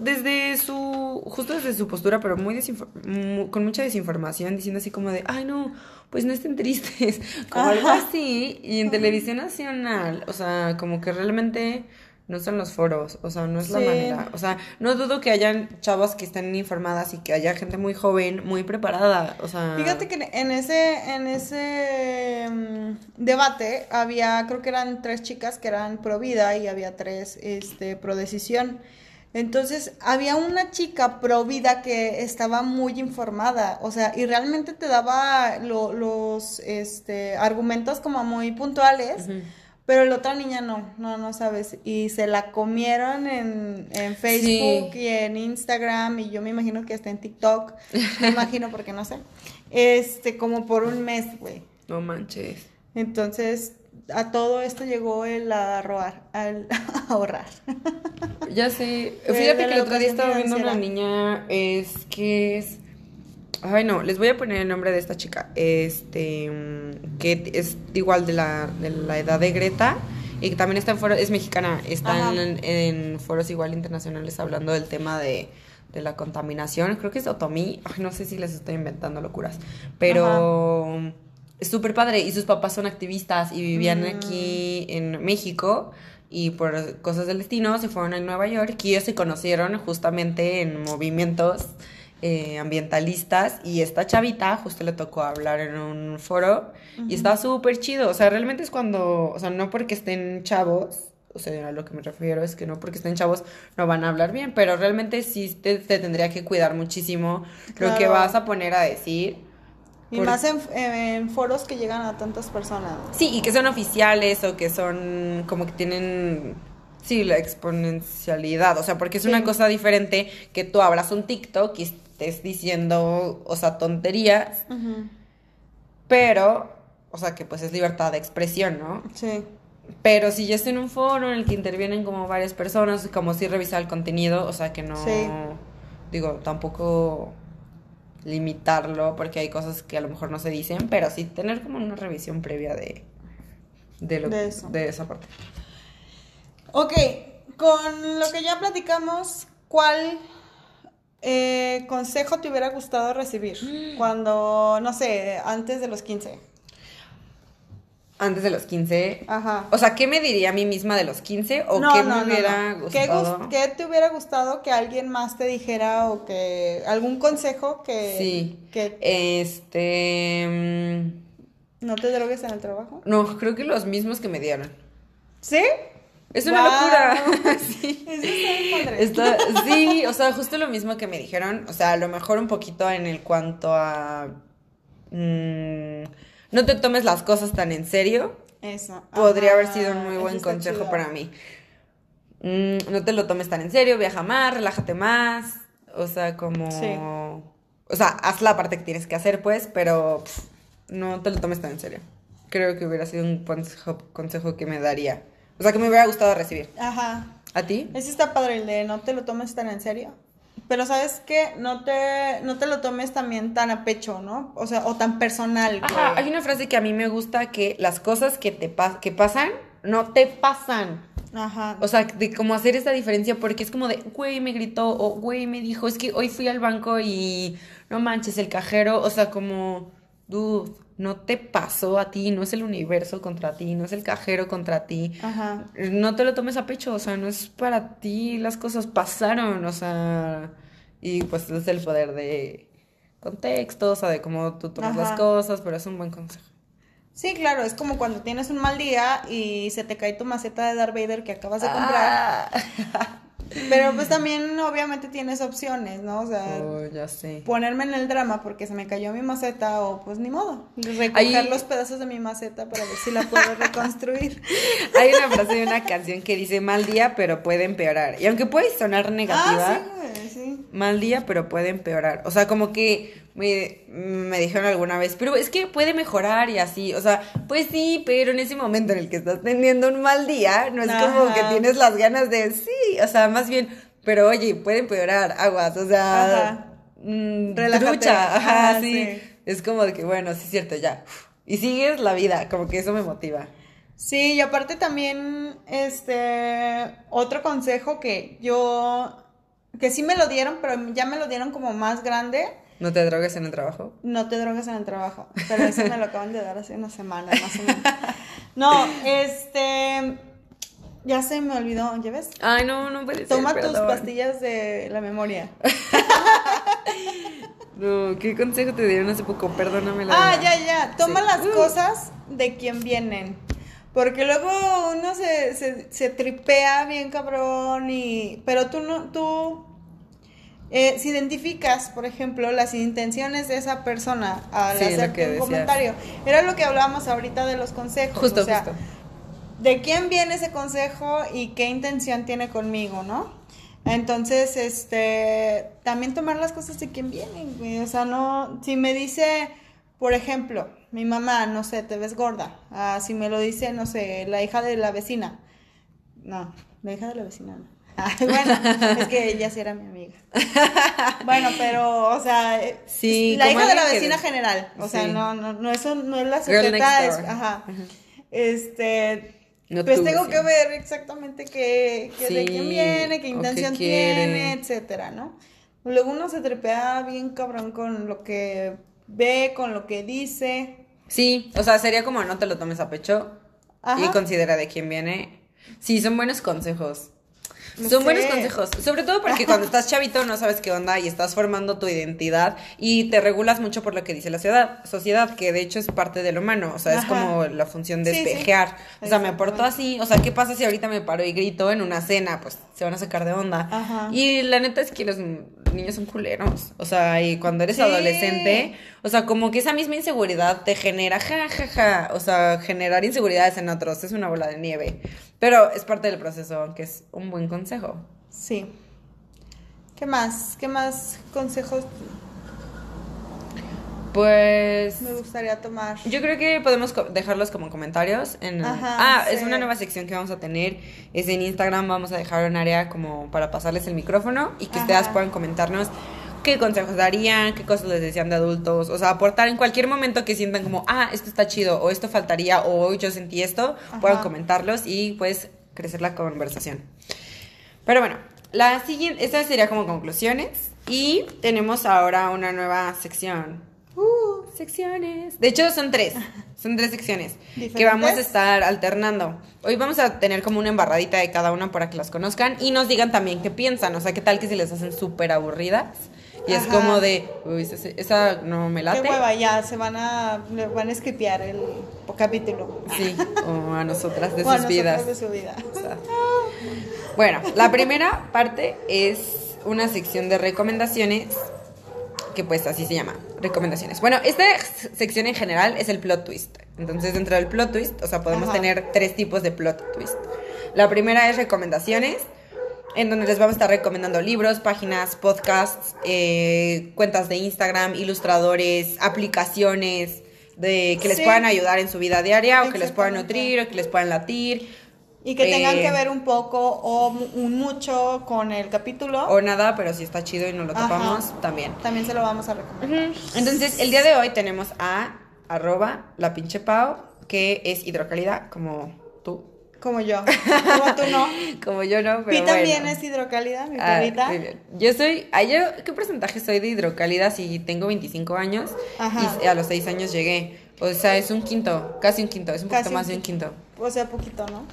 S2: desde su, justo desde su postura, pero muy, desinfor- mu- con mucha desinformación, diciendo así como de, ay no, pues no estén tristes, como algo
S1: Ajá.
S2: así, y en televisión nacional, o sea, como que realmente no son los foros, o sea, no es la
S1: Sí.
S2: manera, o sea, no dudo que hayan chavas que estén informadas y que haya gente muy joven, muy preparada, o sea...
S1: Fíjate que en ese, en ese mm, debate había, creo que eran tres chicas que eran pro vida y había tres este, pro decisión. Entonces, había una chica pro vida que estaba muy informada, o sea, y realmente te daba lo- los este, argumentos como muy puntuales.
S2: Ujú.
S1: Pero la otra niña no, no, no sabes. Y se la comieron en, en Facebook
S2: Sí.
S1: y en Instagram y yo me imagino que está en TikTok. Me imagino porque no sé. Este, como por un mes, güey.
S2: No manches.
S1: Entonces, a todo esto llegó el ahorrar. Al ahorrar.
S2: Ya sé. Fíjate
S1: de
S2: que el otro día estaba viendo una niña, es que es... Ay, no, les voy a poner el nombre de esta chica. Este, que es igual de la, de la edad de Greta y que también está en foros, es mexicana, está
S1: Ajá.
S2: en, en foros igual internacionales hablando del tema de, de la contaminación. Creo que es Otomí. Ay, no sé si les estoy inventando locuras, pero es súper padre y sus papás son activistas y vivían
S1: Mm.
S2: aquí en México y por cosas del destino se fueron a Nueva York y ellos se conocieron justamente en movimientos eh, ambientalistas y esta chavita justo le tocó hablar en un foro y está súper chido, o sea, realmente es cuando, o sea, no porque estén chavos, o sea, a lo que me refiero es que no porque estén chavos no van a hablar bien, pero realmente sí te, te tendría que cuidar muchísimo lo que
S1: Claro.
S2: vas a poner a decir.
S1: Y
S2: Por-
S1: más en, en foros que llegan a tantas personas.
S2: Sí, y que son oficiales o que son como que tienen, sí, la exponencialidad, o sea, porque es
S1: Sí.
S2: una cosa diferente que tú abras un TikTok y estés diciendo, o sea, tonterías,
S1: Ujú.
S2: pero, o sea, que pues es libertad de expresión, ¿no?
S1: Sí.
S2: Pero si ya estoy en un foro en el que intervienen como varias personas, como si revisar el contenido, o sea que no,
S1: Sí.
S2: digo, tampoco limitarlo porque hay cosas que a lo mejor no se dicen, pero sí tener como una revisión previa de, de, lo,
S1: De eso.
S2: de esa parte.
S1: Ok, con lo que ya platicamos, ¿cuál eh, consejo te hubiera gustado recibir cuando, no sé, antes de los 15?
S2: Antes de los 15,
S1: Ajá.
S2: o sea, ¿qué me diría a mí misma de los 15 o qué me hubiera
S1: ¿Qué,
S2: gustado?
S1: gus- qué te hubiera gustado que alguien más te dijera o que algún consejo que,
S2: Sí.
S1: que
S2: Este, mm,
S1: no te drogues en el trabajo?
S2: no, creo que los mismos que me dieron.
S1: ¿Sí?
S2: Es una
S1: Guau.
S2: locura. sí.
S1: Eso está padre.
S2: Está- sí, o sea, justo lo mismo que me dijeron, o sea, a lo mejor un poquito en el cuanto a mm, no te tomes las cosas tan en serio,
S1: Eso.
S2: podría
S1: Ajá,
S2: haber sido un muy buen consejo
S1: chido.
S2: para mí. Mm, no te lo tomes tan en serio, viaja más, relájate más, o sea, como
S1: Sí.
S2: o sea, haz la parte que tienes que hacer, pues, pero pff, no te lo tomes tan en serio. Creo que hubiera sido un consejo, consejo que me daría. O sea, que me hubiera gustado recibir.
S1: Ajá.
S2: ¿A ti?
S1: Ese está padre el de no te lo tomes tan en serio. Pero sabes qué, no te, no te lo tomes también tan a pecho, ¿no? O sea, o tan personal.
S2: Ajá, hay una frase que a mí me gusta que las cosas que te pas- que pasan no te pasan.
S1: Ajá.
S2: O sea, de cómo hacer esa diferencia porque es como de, güey, me gritó o güey, me dijo, es que hoy fui al banco y no manches el cajero, o sea, como, dude, no te pasó a ti, no es el universo contra ti, no es el cajero contra ti.
S1: Ajá.
S2: No te lo tomes a pecho, o sea, no es para ti, las cosas pasaron, o sea, y pues es el poder de contexto, o sea, de cómo tú tomas las
S1: Ajá.
S2: cosas, pero es un buen consejo.
S1: Sí, claro, es como cuando tienes un mal día y se te cae tu maceta de Darth Vader que acabas de comprar.
S2: Ah.
S1: Pero pues también obviamente tienes opciones, ¿no? O sea,
S2: Oh, ya sé.
S1: ponerme en el drama porque se me cayó mi maceta o pues ni modo. Recoger
S2: Ahí-
S1: los pedazos de mi maceta para ver si la puedo reconstruir.
S2: Hay una frase de una canción que dice mal día, pero puede empeorar. Y aunque puede sonar negativa,
S1: Ah, sí, güey, sí.
S2: mal día, pero puede empeorar. O sea, como que me, me dijeron alguna vez, pero es que puede mejorar y así. O sea, pues sí, pero en ese momento en el que estás teniendo un mal día, no es como
S1: Ajá.
S2: que tienes las ganas de sí. O sea, más bien, pero oye, puede empeorar, aguas. O sea,
S1: Ajá.
S2: mm,
S1: Relájate.
S2: ajá,
S1: Ajá,
S2: sí.
S1: sí.
S2: Es como de que, bueno, sí es cierto, ya. Y sigues la vida, como que eso me motiva.
S1: Sí, y aparte también, este, otro consejo que yo, que sí me lo dieron, pero ya me lo dieron como más grande,
S2: ¿No te drogues en el trabajo?
S1: no te drogues en el trabajo, pero eso me lo acaban de dar hace una semana más o menos. No, este, ya se me olvidó, ¿ya ves?
S2: Ay, no, no puede ser.
S1: Toma tus pastillas de la memoria.
S2: No, ¿qué consejo te dieron hace poco? Perdóname la
S1: Ah,
S2: verdad.
S1: ya, ya. Toma
S2: Sí.
S1: las
S2: Uh.
S1: cosas de quien vienen. Porque luego uno se, se, se tripea bien cabrón y... Pero tú no... Tú... eh, si identificas, por ejemplo, las intenciones de esa persona al
S2: Sí, que
S1: un comentario, era lo que hablábamos ahorita de los consejos.
S2: Justo,
S1: o sea,
S2: justo.
S1: de quién viene ese consejo y qué intención tiene conmigo, ¿no? Entonces, este, también tomar las cosas de quién vienen. O sea, no, si me dice, por ejemplo, mi mamá, no sé, te ves gorda. Ah, si me lo dice, no sé, la hija de la vecina. No, la hija de la vecina no. Ah, bueno, es que ella sí era mi amiga. Bueno, pero, o sea, eh,
S2: Sí,
S1: la hija de la
S2: que
S1: vecina general. O sea,
S2: Sí.
S1: no, no, no, eso no es la sujeta, es, ajá. Este,
S2: No
S1: pues tengo
S2: vecina.
S1: que ver exactamente qué, qué- de
S2: Sí,
S1: quién viene, qué intención tiene, etcétera, ¿no? Luego uno se trepea bien cabrón con lo que ve, con lo que dice.
S2: Sí, o sea, sería como no te lo tomes a pecho y
S1: Ajá.
S2: considera de quién viene. Sí, son buenos consejos.
S1: No
S2: Son
S1: sé.
S2: buenos consejos, sobre todo porque cuando estás chavito no sabes qué onda y estás formando tu identidad y te regulas mucho por lo que dice la ciudad, sociedad, que de hecho es parte del humano, o sea, es
S1: Ajá.
S2: como la función de
S1: Sí, sí.
S2: espejear. O sea, me porto así, o sea, ¿qué pasa si ahorita me paro y grito en una cena? Pues se van a sacar de onda.
S1: Ajá.
S2: Y la neta es que los niños son culeros, o sea, y cuando eres
S1: Sí.
S2: adolescente, o sea, como que esa misma inseguridad te genera, ja, ja, ja, o sea, generar inseguridades en otros, es una bola de nieve. Pero es parte del proceso, aunque es un buen consejo.
S1: Sí. ¿Qué más? ¿Qué más consejos?
S2: Pues
S1: Me gustaría tomar.
S2: yo creo que podemos dejarlos como comentarios en
S1: Ajá,
S2: Ah, es
S1: sí.
S2: una nueva sección que vamos a tener. Es en Instagram, vamos a dejar un área como para pasarles el micrófono y que
S1: Ajá.
S2: ustedes puedan comentarnos qué consejos darían, qué cosas les decían de adultos, o sea, aportar en cualquier momento que sientan como, ah, esto está chido, o esto faltaría, o hoy yo sentí esto,
S1: Ajá.
S2: puedan comentarlos y pues crecer la conversación. Pero bueno, la siguiente, esta sería como conclusiones y tenemos ahora una nueva sección. Uh, secciones. De hecho, son tres. Son tres secciones que vamos a
S1: ¿Diferentes?
S2: estar alternando. Hoy vamos a tener como una embarradita de cada una para que las conozcan y nos digan también qué piensan. O sea, qué tal que si les hacen súper aburridas. Y es
S1: Ajá.
S2: como de, uy, esa, esa no me late.
S1: Qué hueva, ya se van a, van a escribiar el capítulo.
S2: Sí, o a nosotras de
S1: O a
S2: sus
S1: nosotras
S2: vidas.
S1: de su vida.
S2: O sea, Bueno, la primera parte es una sección de recomendaciones que pues así se llama, recomendaciones. Bueno, esta sección en general es el plot twist. Entonces, dentro del plot twist, o sea, podemos
S1: Ajá.
S2: tener tres tipos de plot twist. La primera es recomendaciones, en donde les vamos a estar recomendando libros, páginas, podcasts, eh, cuentas de Instagram, ilustradores, aplicaciones de que les
S1: Sí.
S2: puedan ayudar en su vida diaria o que les puedan nutrir o que les puedan latir.
S1: Y que tengan
S2: Eh,
S1: que ver un poco o un mucho con el capítulo.
S2: O nada, pero si está chido y no lo
S1: Ajá.
S2: topamos, también.
S1: También se lo vamos a recomendar.
S2: Ujú. Entonces, el día de hoy tenemos a arroba la pinche pau, que es hidrocálida, como.
S1: Como yo. Como tú no.
S2: Como yo no, pero
S1: Pi también
S2: bueno.
S1: es hidrocálida, mi
S2: Ah,
S1: perrita.
S2: muy bien. Yo soy, ay, yo, ¿qué porcentaje soy de hidrocálida si tengo 25 años
S1: Ajá.
S2: y a los 6 años llegué? O sea, es un quinto, casi un quinto, es un
S1: Casi
S2: poquito más de un quinto.
S1: O sea, poquito, ¿no?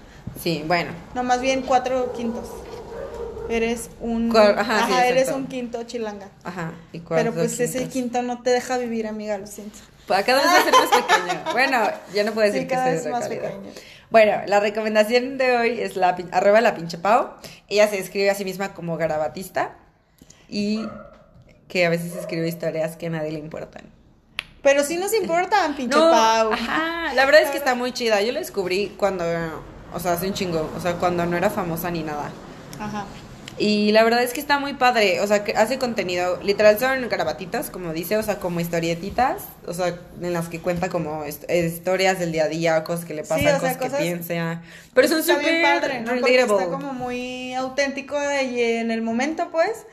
S2: Sí, bueno.
S1: No, más bien cuatro quintos. Eres un.
S2: Cua- ajá, sí,
S1: eres un quinto chilanga.
S2: Ajá. ¿y cuál
S1: Pero pues ese
S2: quintos?
S1: quinto no te deja vivir, amiga, lo siento.
S2: Pues cada vez va a ser más pequeño. Bueno, ya no puedo decir
S1: Sí,
S2: que
S1: cada vez más pequeño.
S2: Bueno, la recomendación de hoy es la arroba la pinche Pau. Ella se describe a sí misma como garabatista y que a veces escribe historias que a nadie le importan.
S1: Pero sí nos importan, pinche
S2: No,
S1: Pau.
S2: Ajá, la verdad es que está muy chida. Yo la descubrí cuando, o sea, hace un chingo, o sea, cuando no era famosa ni nada.
S1: Ajá.
S2: Y la verdad es que está muy padre, o sea, que hace contenido, literal son garabatitas, como dice, o sea, como historietitas, o sea, en las que cuenta como hist- historias del día a día, cosas que le
S1: Sí,
S2: pasan,
S1: o sea,
S2: cosas,
S1: cosas-
S2: que piensa. Pero son súper
S1: padre, ¿no? Porque está como muy auténtico y en el momento, pues.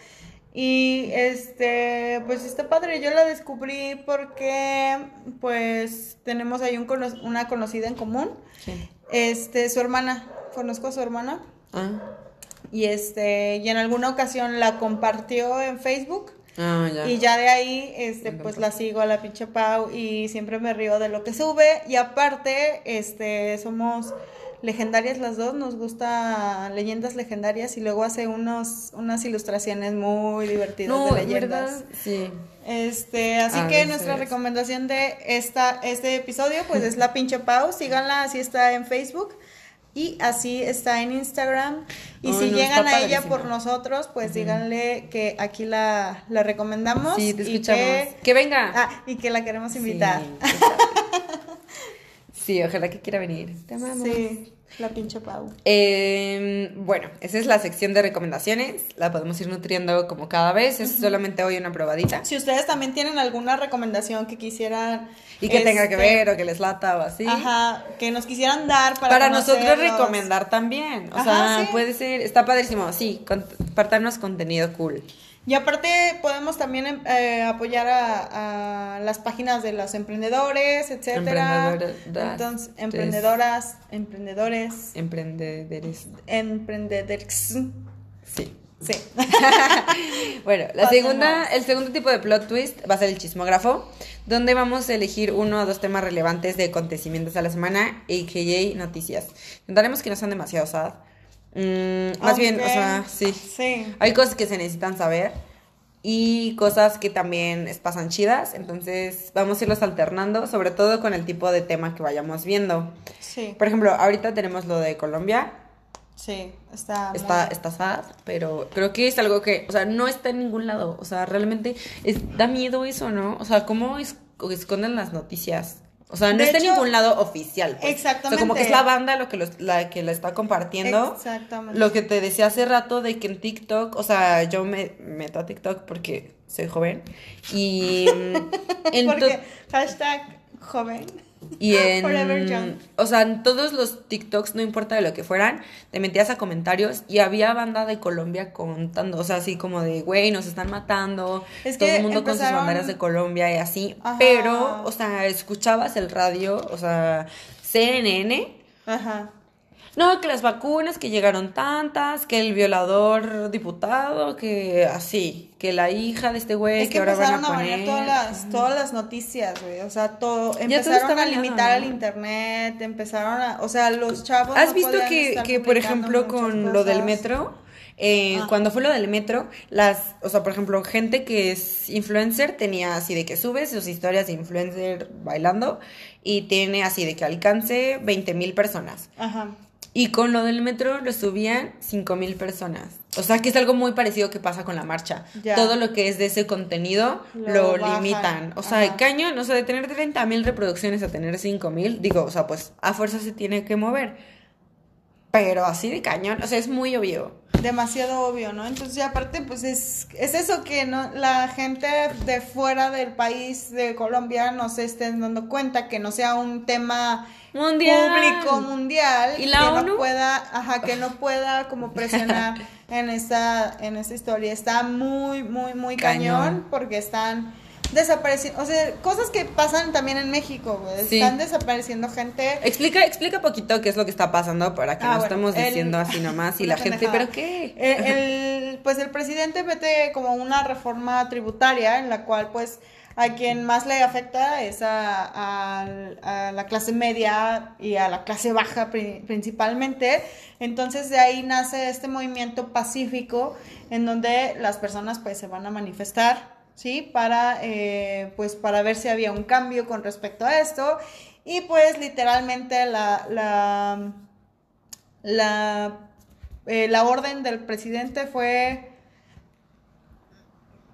S1: Y este, pues está padre. Yo la descubrí porque, pues, tenemos ahí un cono- una conocida en común.
S2: Sí.
S1: Este, su hermana. Conozco a su hermana.
S2: Ah,
S1: Y este, y en alguna ocasión la compartió en Facebook.
S2: ah, ya.
S1: Y ya de ahí, este,
S2: Me
S1: pues
S2: encanta.
S1: la sigo a la pinche Pau y siempre me río de lo que sube. Y aparte, este, somos legendarias las dos, nos gusta leyendas legendarias y luego hace unos, unas ilustraciones muy divertidas
S2: No,
S1: de
S2: en
S1: leyendas.
S2: verdad, sí.
S1: Este, así
S2: A
S1: que
S2: veces.
S1: nuestra recomendación de esta, este episodio, pues es la pinche Pau, síganla, así está en Facebook. Y así está en Instagram. Y
S2: Ay,
S1: si
S2: no,
S1: llegan a ella por nosotros, pues díganle que aquí la, la recomendamos.
S2: Sí, te
S1: y
S2: escuchamos.
S1: que-
S2: Que, venga.
S1: ah, y que la queremos
S2: Sí,
S1: invitar.
S2: padre. Sí, ojalá que quiera venir. Te amamos.
S1: Sí, la pinche Pau.
S2: Eh, bueno, esa es la sección de recomendaciones. La podemos ir nutriendo como cada vez. Es solamente hoy una probadita.
S1: Si ustedes también tienen alguna recomendación que quisieran.
S2: Y que tenga que
S1: este,
S2: ver o que les lata o así.
S1: Ajá, que nos quisieran dar para,
S2: Para, nosotros recomendar también. O
S1: Ajá,
S2: sea,
S1: sí.
S2: puede ser. Está padrísimo. Sí, compartarnos contenido cool.
S1: Y aparte podemos también em, eh, apoyar a, a las páginas de los emprendedores, etcétera.
S2: Emprendedoras.
S1: Entonces, emprendedoras, emprendedores,
S2: Emprendedores.
S1: emprendedores.
S2: Sí.
S1: Sí.
S2: Bueno, la segunda, el segundo tipo de plot twist va a ser el chismógrafo, donde vamos a elegir uno o dos temas relevantes de acontecimientos a la semana, a.k.a. noticias. Intentaremos que no sean demasiado sad. Mm, más bien, o sea, sí.
S1: Sí.
S2: Hay cosas que se necesitan saber y cosas que también pasan chidas, entonces vamos a irlos alternando, sobre todo con el tipo de tema que vayamos viendo.
S1: Sí.
S2: Por ejemplo, ahorita tenemos lo de Colombia,
S1: Sí. Está.
S2: está, está sad, pero creo que es algo que, o sea, no está en ningún lado. O sea, realmente es, da miedo eso, ¿no? O sea, ¿cómo es- esconden las noticias? O sea, no
S1: De
S2: está en ningún lado oficial. pues.
S1: Exactamente.
S2: O sea, como que es la banda lo que los- la que la está compartiendo.
S1: Exactamente.
S2: Lo que te decía hace rato de que en TikTok, o sea, yo me meto a TikTok porque soy joven. Y mm, en,
S1: Porque hashtag joven.
S2: Y en
S1: Forever young.
S2: o sea, en todos los TikToks, no importa de lo que fueran, te metías a comentarios y había banda de Colombia contando, o sea, así como de, güey, nos están matando,
S1: Es
S2: todo el mundo con sus
S1: empezaron-
S2: banderas de Colombia y así,
S1: Ajá.
S2: pero, o sea, escuchabas el radio, o sea, CNN,
S1: Ajá.
S2: No, que las vacunas, que llegaron tantas, que el violador diputado, que así, que la hija de este güey,
S1: Es
S2: que,
S1: que
S2: ahora van
S1: empezaron
S2: a
S1: a
S2: poner.
S1: todas las, todas las noticias, güey. O sea, todo.
S2: todo
S1: Empezaron
S2: está
S1: a limitar el internet, empezaron a. O sea, los chavos.
S2: ¿Has
S1: no
S2: visto que, que, por ejemplo, con lo del
S1: cosas?
S2: metro, eh,
S1: Ah.
S2: cuando fue lo del metro, las, o sea, por ejemplo, gente que es influencer tenía así de que sube sus historias de influencer bailando y tiene así de que alcance 20 mil personas.
S1: Ajá.
S2: Y con lo del metro lo subían 5 mil personas. O sea, que es algo muy parecido que pasa con la marcha.
S1: Ya.
S2: Todo lo que es de ese contenido
S1: Lo
S2: lo, limitan. O sea,
S1: Ajá.
S2: cañón, o sea, de tener 30 mil reproducciones a tener 5 mil, digo, o sea, pues a fuerza se tiene que mover. Pero así de cañón, o sea, es muy obvio.
S1: demasiado obvio, ¿no? Entonces, y aparte, pues es, es eso que no la gente de fuera del país de Colombia no se estén dando cuenta, que no sea un tema
S2: Mundial.
S1: público mundial,
S2: ¿Y la
S1: que
S2: ONU?
S1: no pueda, ajá, que no pueda como presionar en esta, en esta historia. Está muy, muy, muy cañón,
S2: Cañón.
S1: porque están desapareciendo, o sea, cosas que pasan también en México, güey.
S2: Sí.
S1: Están desapareciendo gente.
S2: Explica, explica poquito qué es lo que está pasando para que
S1: Ah,
S2: no
S1: bueno,
S2: estemos
S1: el-
S2: diciendo así nomás y la gente. ¿pero qué?
S1: Eh, el, pues el presidente mete como una reforma tributaria en la cual pues a quien más le afecta es a, al- a la clase media y a la clase baja pri- principalmente. Entonces de ahí nace este movimiento pacífico en donde las personas pues se van a manifestar, ¿sí? Para, eh, pues para ver si había un cambio con respecto a esto. Y pues literalmente la, la, la, eh, la orden del presidente fue...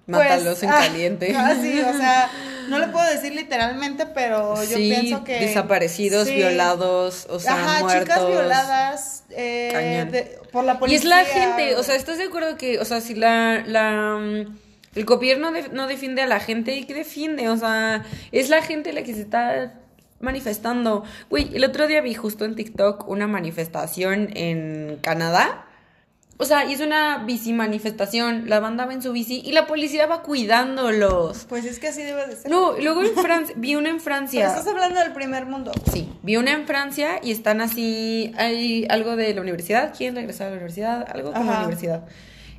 S1: pues,
S2: Mátalos en
S1: ah,
S2: caliente.
S1: ah, sí, o sea, no le puedo decir literalmente, pero yo
S2: sí,
S1: pienso que...
S2: desaparecidos,
S1: sí.
S2: violados, o sea,
S1: Ajá,
S2: muertos.
S1: chicas violadas eh, de- por la
S2: Y
S1: policía.
S2: es la gente, o sea, ¿estás de acuerdo que, o sea, si la, la, mm, el gobierno de- no defiende a la gente, ¿y qué defiende? O sea, es la gente la que se está manifestando. Güey, el otro día vi justo en TikTok una manifestación en Canadá. O sea, es una bici manifestación. La banda va en su bici y la policía va cuidándolos.
S1: Pues es que así debe de ser.
S2: No, luego en Francia, vi una en
S1: Pero
S2: Francia.
S1: estás hablando del primer mundo.
S2: Sí, vi una en Francia y están así, hay algo de la universidad, ¿quién regresar a la universidad? Algo con la universidad.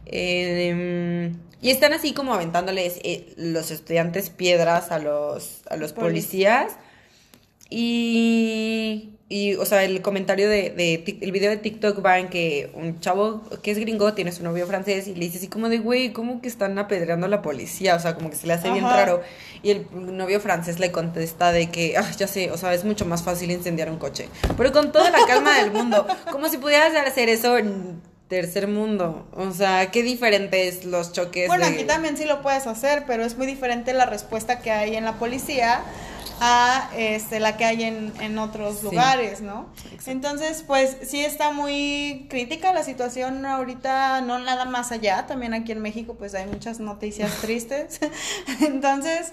S2: Eh, y están así como aventándoles eh, los estudiantes piedras a los, a los
S1: Poli.
S2: policías. Y, y, o sea, el comentario de, de el video de TikTok va en que un chavo que es gringo tiene su novio francés y le dice así como de, güey, ¿cómo que están apedreando a la policía? O sea, como que se le hace bien
S1: Ajá.
S2: raro. Y el novio francés le contesta de que, ah, ya sé, o sea, es mucho más fácil incendiar un coche. Pero con toda la calma del mundo. Como si pudieras hacer eso en tercer mundo. O sea, qué diferentes los choques.
S1: Bueno,
S2: de-
S1: aquí también sí lo puedes hacer, pero es muy diferente la respuesta que hay en la policía a este, la que hay en, en otros
S2: Sí.
S1: lugares, ¿no?
S2: Exacto.
S1: Entonces, pues sí está muy crítica la situación ahorita, no nada más allá, también aquí en México pues hay muchas noticias tristes. Entonces,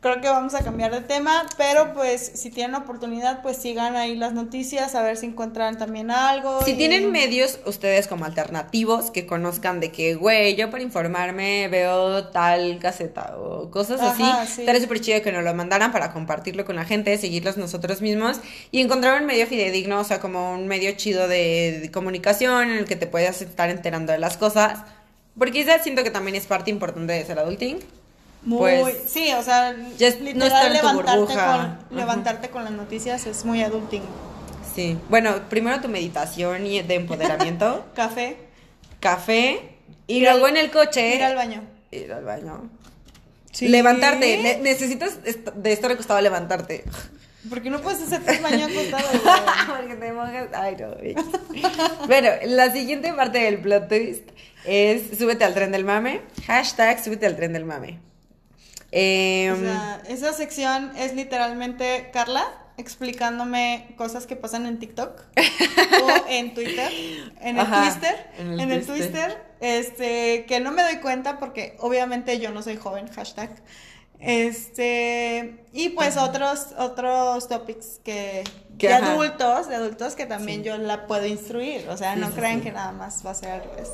S1: creo que vamos a cambiar de tema, pero pues si tienen oportunidad, pues sigan ahí las noticias, a ver si encuentran también algo.
S2: Si
S1: y-
S2: tienen medios ustedes como alternativos que conozcan de que, güey, yo para informarme veo tal caseta o cosas
S1: Ajá,
S2: así,
S1: sí.
S2: estaría súper chido que nos lo mandaran para compartirlo con la gente, seguirlos nosotros mismos y encontrar un medio fidedigno, o sea, como un medio chido de, de comunicación en el que te puedas estar enterando de las cosas. Porque ya siento que también es parte importante de ser adulting.
S1: Muy,
S2: pues,
S1: sí, o sea,
S2: ya es- no
S1: literal
S2: estar en tu
S1: levantarte, con, levantarte con las noticias es muy adulting.
S2: Sí. Bueno, primero tu meditación y de empoderamiento,
S1: Café,
S2: café y
S1: Ir
S2: luego
S1: al-
S2: en el coche
S1: ir al baño.
S2: ir al baño.
S1: Sí.
S2: Levantarte. Ne- necesitas est- de estar acostado levantarte.
S1: ¿Por qué no puedes hacerte el baño acostado?
S2: Porque te mojas. Ay, no. bueno, la siguiente parte del plot twist es súbete al tren del mame. Hashtag súbete al tren del mame. Em,
S1: O sea, esa sección es literalmente Carla explicándome cosas que pasan en TikTok o en Twitter, en el
S2: Ajá,
S1: Twister,
S2: en el
S1: en el
S2: Twister.
S1: Twister, este, que no me doy cuenta porque obviamente yo no soy joven, hashtag. Este, y pues otros, otros topics que,
S2: Que,
S1: de
S2: ajá.
S1: adultos, de adultos que también
S2: Sí.
S1: yo la puedo instruir, o sea,
S2: Sí,
S1: no
S2: sí,
S1: crean que nada más va a ser, pues,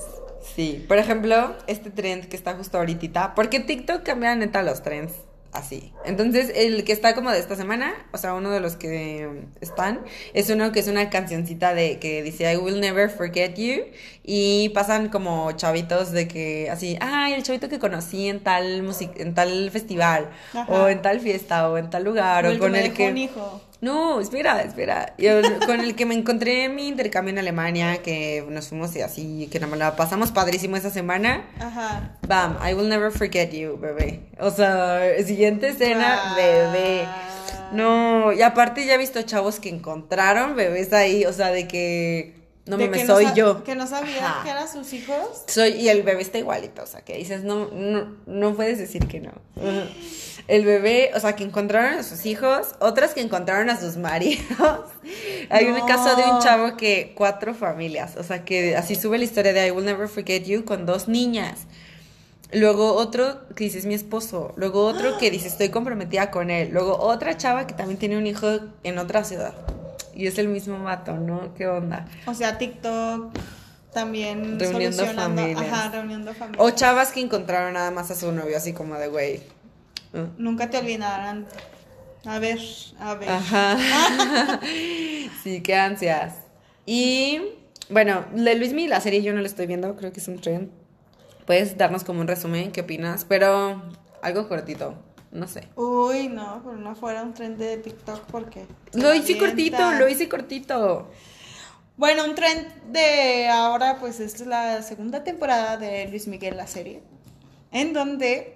S2: Sí, por ejemplo, este trend que está justo ahorita, porque TikTok cambia neta los trends así. Entonces, el que está como de esta semana, o sea, uno de los que están, es uno que es una cancioncita de que dice I will never forget you y pasan como chavitos de que así, ay, el chavito que conocí en tal music en tal festival
S1: Ajá.
S2: o en tal fiesta o en tal lugar
S1: o
S2: o,
S1: el que
S2: con
S1: me
S2: el
S1: dejó
S2: que
S1: un hijo.
S2: No, espera, espera. Y el- con el que me encontré en mi intercambio en Alemania, que nos fuimos y así, que nos la pasamos padrísimo esa semana.
S1: Ajá.
S2: Bam, I will never forget you, bebé. O sea, siguiente escena,
S1: Wow.
S2: bebé. No, y aparte ya he visto chavos que encontraron bebés ahí, o sea, de que no me
S1: que
S2: soy yo.
S1: Que no sabían
S2: Ajá.
S1: que eran sus hijos.
S2: Soy, y el bebé está igualito, o sea, que dices, no, no, no puedes decir que no. El bebé, o sea, que encontraron a sus hijos, otras que encontraron a sus maridos. Hay un
S1: No.
S2: caso de un chavo que cuatro familias, o sea, que así sube la historia de I Will Never Forget You con dos niñas. Luego otro que dice es mi esposo. Luego otro que dice estoy comprometida con él. Luego otra chava que también tiene un hijo en otra ciudad. Y es el mismo vato, ¿no? ¿Qué onda?
S1: O sea, TikTok también
S2: Reuniendo familias.
S1: ajá, reuniendo familias.
S2: O chavas que encontraron nada más a su novio, así como de güey. Uh,
S1: Nunca te olvidarán. A ver, a ver.
S2: Ajá. sí, qué ansias. Y bueno, de Luismi, la serie yo no la estoy viendo, creo que es un trend. Puedes darnos como un resumen, ¿qué opinas? Pero algo cortito, no sé.
S1: Uy, no, pero no fuera un tren de TikTok porque.
S2: Lo hice cortito, lo hice cortito.
S1: Bueno, un tren de ahora, pues es la segunda temporada de Luis Miguel, la serie. En donde,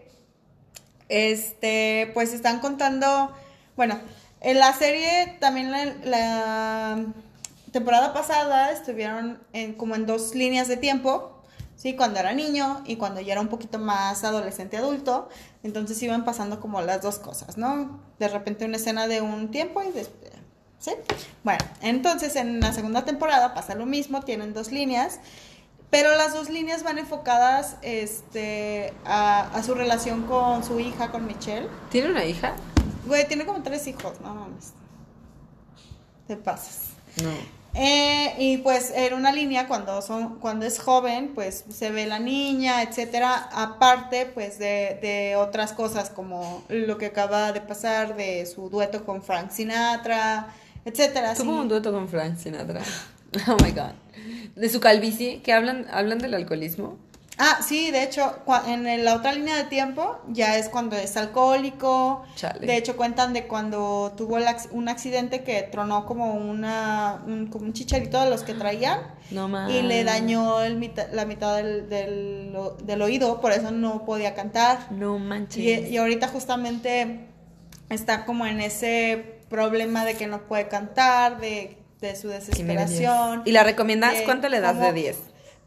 S1: este, pues están contando. Bueno, en la serie también la, la temporada pasada estuvieron en, como en dos líneas de tiempo. Sí, cuando era niño y cuando ya era un poquito más adolescente adulto, entonces iban pasando como las dos cosas, ¿no? De repente una escena de un tiempo y después, ¿sí? Bueno, entonces en la segunda temporada pasa lo mismo, tienen dos líneas, pero las dos líneas van enfocadas este, a, a su relación con su hija, con Michelle.
S2: ¿Tiene una hija?
S1: Güey, tiene como tres hijos, no mames. Te pasas.
S2: No.
S1: Eh, y pues en una línea cuando son cuando es joven pues se ve la niña etcétera aparte pues de, de otras cosas como lo que acaba de pasar de su dueto con Frank Sinatra etcétera
S2: Tuvo
S1: sí.
S2: un dueto con Frank Sinatra. Oh my god. De su calvicie, que hablan, hablan del alcoholismo.
S1: ah sí de hecho en la otra línea de tiempo ya es cuando es alcohólico
S2: Chale.
S1: de hecho cuentan de cuando tuvo un accidente que tronó como una un, como un chicharito de los que traían
S2: No más.
S1: y le dañó el mita- la mitad del, del, del oído, por eso no podía cantar.
S2: No manches.
S1: Y, y ahorita justamente está como en ese problema de que no puede cantar, de, de su desesperación.
S2: ¿Y la recomiendas?
S1: de
S2: ¿Cuánto le das
S1: cómo-
S2: de 10?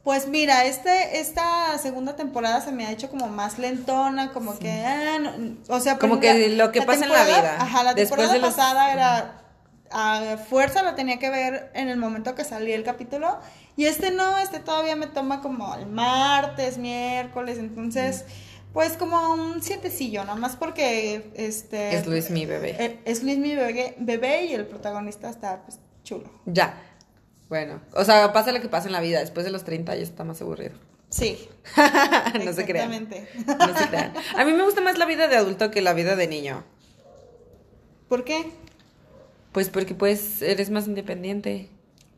S1: Pues mira, este, esta segunda temporada se me ha hecho como más lentona, como que, ah, no, o sea,
S2: Como
S1: por
S2: que lo que pasa en la vida.
S1: Ajá, la
S2: Después
S1: temporada
S2: de los-
S1: pasada era a fuerza la tenía que ver en el momento que salía el capítulo y este no, este todavía me toma como el martes, miércoles, entonces pues como un sietecillo, nomás porque este
S2: Es Luis mi bebé.
S1: eh, es Luis mi bebé, bebé y el protagonista está pues chulo.
S2: Ya. Bueno, o sea, pasa lo que pasa en la vida. Después de los 30 ya está más aburrido.
S1: Sí.
S2: no se crean.
S1: exactamente.
S2: No se crean. A mí me gusta más la vida de adulto que la vida de niño.
S1: ¿Por qué?
S2: Pues porque pues eres más independiente.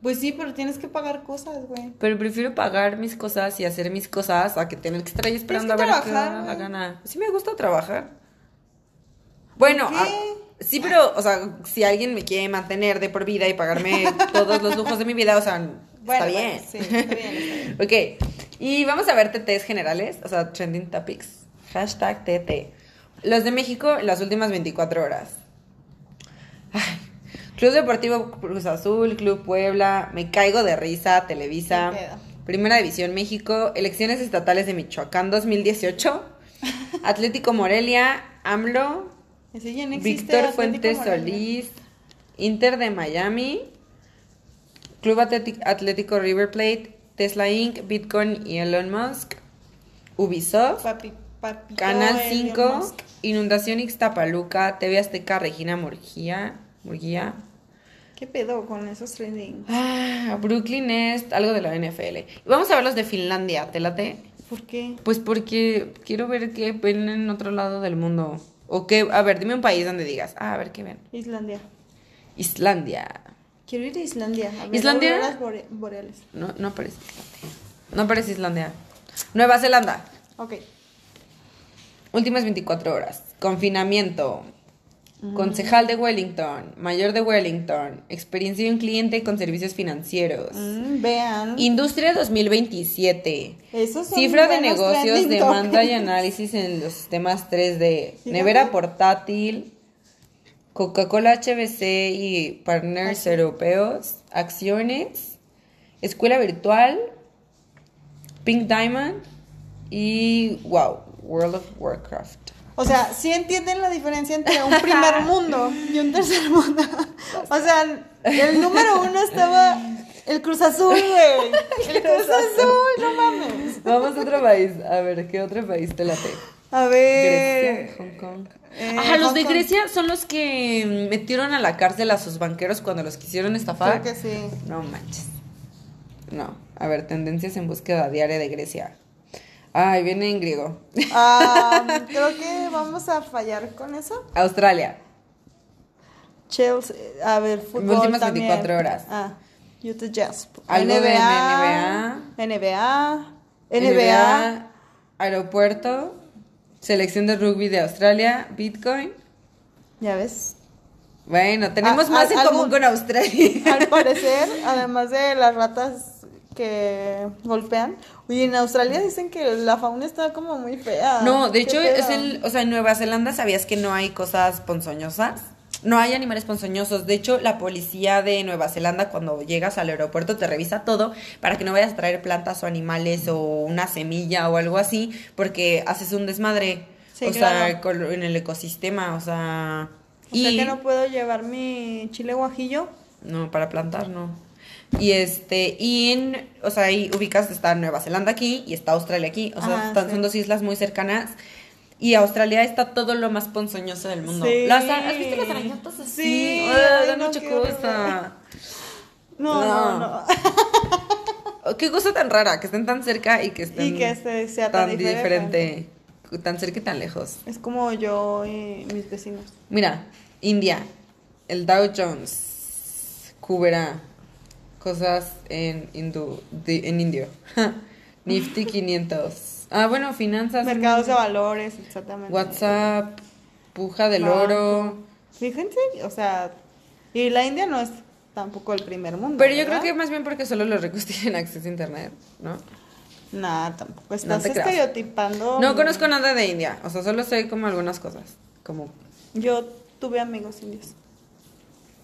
S1: Pues sí, pero tienes que pagar cosas, güey.
S2: Pero prefiero pagar mis cosas y hacer mis cosas a que tener que estar ahí esperando a ver
S1: que
S2: qué
S1: trabajar,
S2: da la gana. Sí me gusta trabajar. Bueno, a- sí, pero, o sea, si alguien me quiere mantener de por vida y pagarme todos los lujos de mi vida, o sea,
S1: Bueno,
S2: está bien.
S1: bueno, sí, está bien, está bien.
S2: ok, y vamos a ver TTs generales, o sea, trending topics. Hashtag TT. Los de México en las últimas 24 horas. Ay, Club Deportivo Cruz Azul, Club Puebla, Me Caigo de Risa, Televisa. Primera División México, Elecciones Estatales de Michoacán 2018, Atlético Morelia, AMLO,
S1: Ese ya no
S2: Víctor Fuentes. Solís, Inter de Miami, Club Atlético River Plate, Tesla Inc., Bitcoin y Elon Musk, Ubisoft,
S1: Papi, papito
S2: Canal
S1: Elon
S2: 5,
S1: Musk.
S2: Inundación Ixtapaluca, TV Azteca Regina Murguía, Murguía,
S1: ¿Qué pedo con esos trending?
S2: ah, Brooklyn Nest, algo de la NFL. Vamos a ver los de Finlandia, ¿te late?
S1: ¿Por qué?
S2: Pues porque quiero ver qué ven en otro lado del mundo. O qué, a ver, dime un país donde digas, ah, a ver qué ven.
S1: Islandia.
S2: Islandia.
S1: Quiero ir a Islandia. A ver
S2: ¿Islandia?
S1: bore- boreales.
S2: No, no aparece Islandia. No aparece Islandia. Nueva Zelanda.
S1: Ok.
S2: Últimas 24 horas. Confinamiento. Concejal de Wellington. Mayor de Wellington. Experiencia de un cliente con servicios financieros.
S1: Mm, vean.
S2: Industria 2027.
S1: Esos son
S2: Cifra de negocios, demanda y
S1: topics.
S2: análisis en los sistemas 3D.
S1: Fíjate.
S2: Nevera portátil. Coca-Cola HBC y partners europeos. Acciones. Escuela virtual. Pink Diamond. Y wow, World of Warcraft.
S1: O sea, sí entienden la diferencia entre un primer mundo y un tercer mundo. O sea, el número uno estaba el Cruz Azul, güey. El Cruz Azul, no mames.
S2: Vamos a otro país. A ver, ¿qué otro país te late?
S1: A ver.
S2: Grecia, Hong Kong.
S1: eh,
S2: Ajá, los de
S1: Hong Kong.
S2: Grecia son los que metieron a la cárcel a sus banqueros cuando los quisieron estafar.
S1: Creo que sí.
S2: No manches. No. A ver, tendencias en búsqueda diaria de Grecia. Ay, viene en griego.
S1: Ah, creo que vamos a fallar con eso.
S2: Australia.
S1: Chelsea, a ver, fútbol
S2: Últimas
S1: también.
S2: 24 horas.
S1: Ah, Utah Jazz.
S2: Algo de
S1: NBA, NBA, NBA,
S2: Aeropuerto. Selección de rugby de Australia. Bitcoin.
S1: ya ves.
S2: Bueno, tenemos
S1: Ah,
S2: más
S1: ah,
S2: en
S1: algún-
S2: común con Australia.
S1: Al parecer, además de las ratas que golpean, oye, en Australia dicen que la fauna está como muy fea.
S2: No, de
S1: ¿Qué
S2: hecho, es el, o sea, en Nueva Zelanda sabías que no hay cosas ponzoñosas. No hay animales ponzoñosos. De hecho, la policía de Nueva Zelanda, cuando llegas al aeropuerto, te revisa todo para que no vayas a traer plantas o animales o una semilla o algo así, porque haces un desmadre.
S1: Sí,
S2: o sea,
S1: claro.
S2: con- en el ecosistema, o sea.
S1: O sea que no puedo llevar mi chile guajillo.
S2: No, para plantar no. Y este, y en, o sea, ahí ubicas, está Nueva Zelanda aquí y está Australia aquí. O sea,
S1: Ajá,
S2: están-
S1: sí.
S2: son dos islas muy cercanas. Y Australia está todo lo más ponzoñoso del mundo.
S1: Sí.
S2: Las, ¿Has visto las arañotas así?
S1: Sí,
S2: Ay, dan
S1: no,
S2: mucha cosa.
S1: No,
S2: No.
S1: no, no.
S2: Oh, Qué cosa tan rara, que estén tan cerca y que estén
S1: Y que este sea tan,
S2: tan
S1: diferente.
S2: diferente. Tan cerca y tan lejos.
S1: Es como yo y mis vecinos.
S2: Mira, India, el Dow Jones, cubrirá cosas en, hindú, de- en indio. Nifty 500. Ah, bueno, finanzas.
S1: Mercados de valores, exactamente.
S2: WhatsApp, puja del
S1: Banco.
S2: oro.
S1: Fíjense, o sea, y la India no es tampoco el primer mundo.
S2: Pero yo
S1: ¿verdad?
S2: creo que más bien porque solo los ricos tienen acceso a internet, ¿no?
S1: Nah, tampoco.
S2: No
S1: Estás
S2: creas.
S1: estereotipando.
S2: No conozco nada de India, o sea, solo sé como algunas cosas. Como,
S1: Yo tuve amigos indios.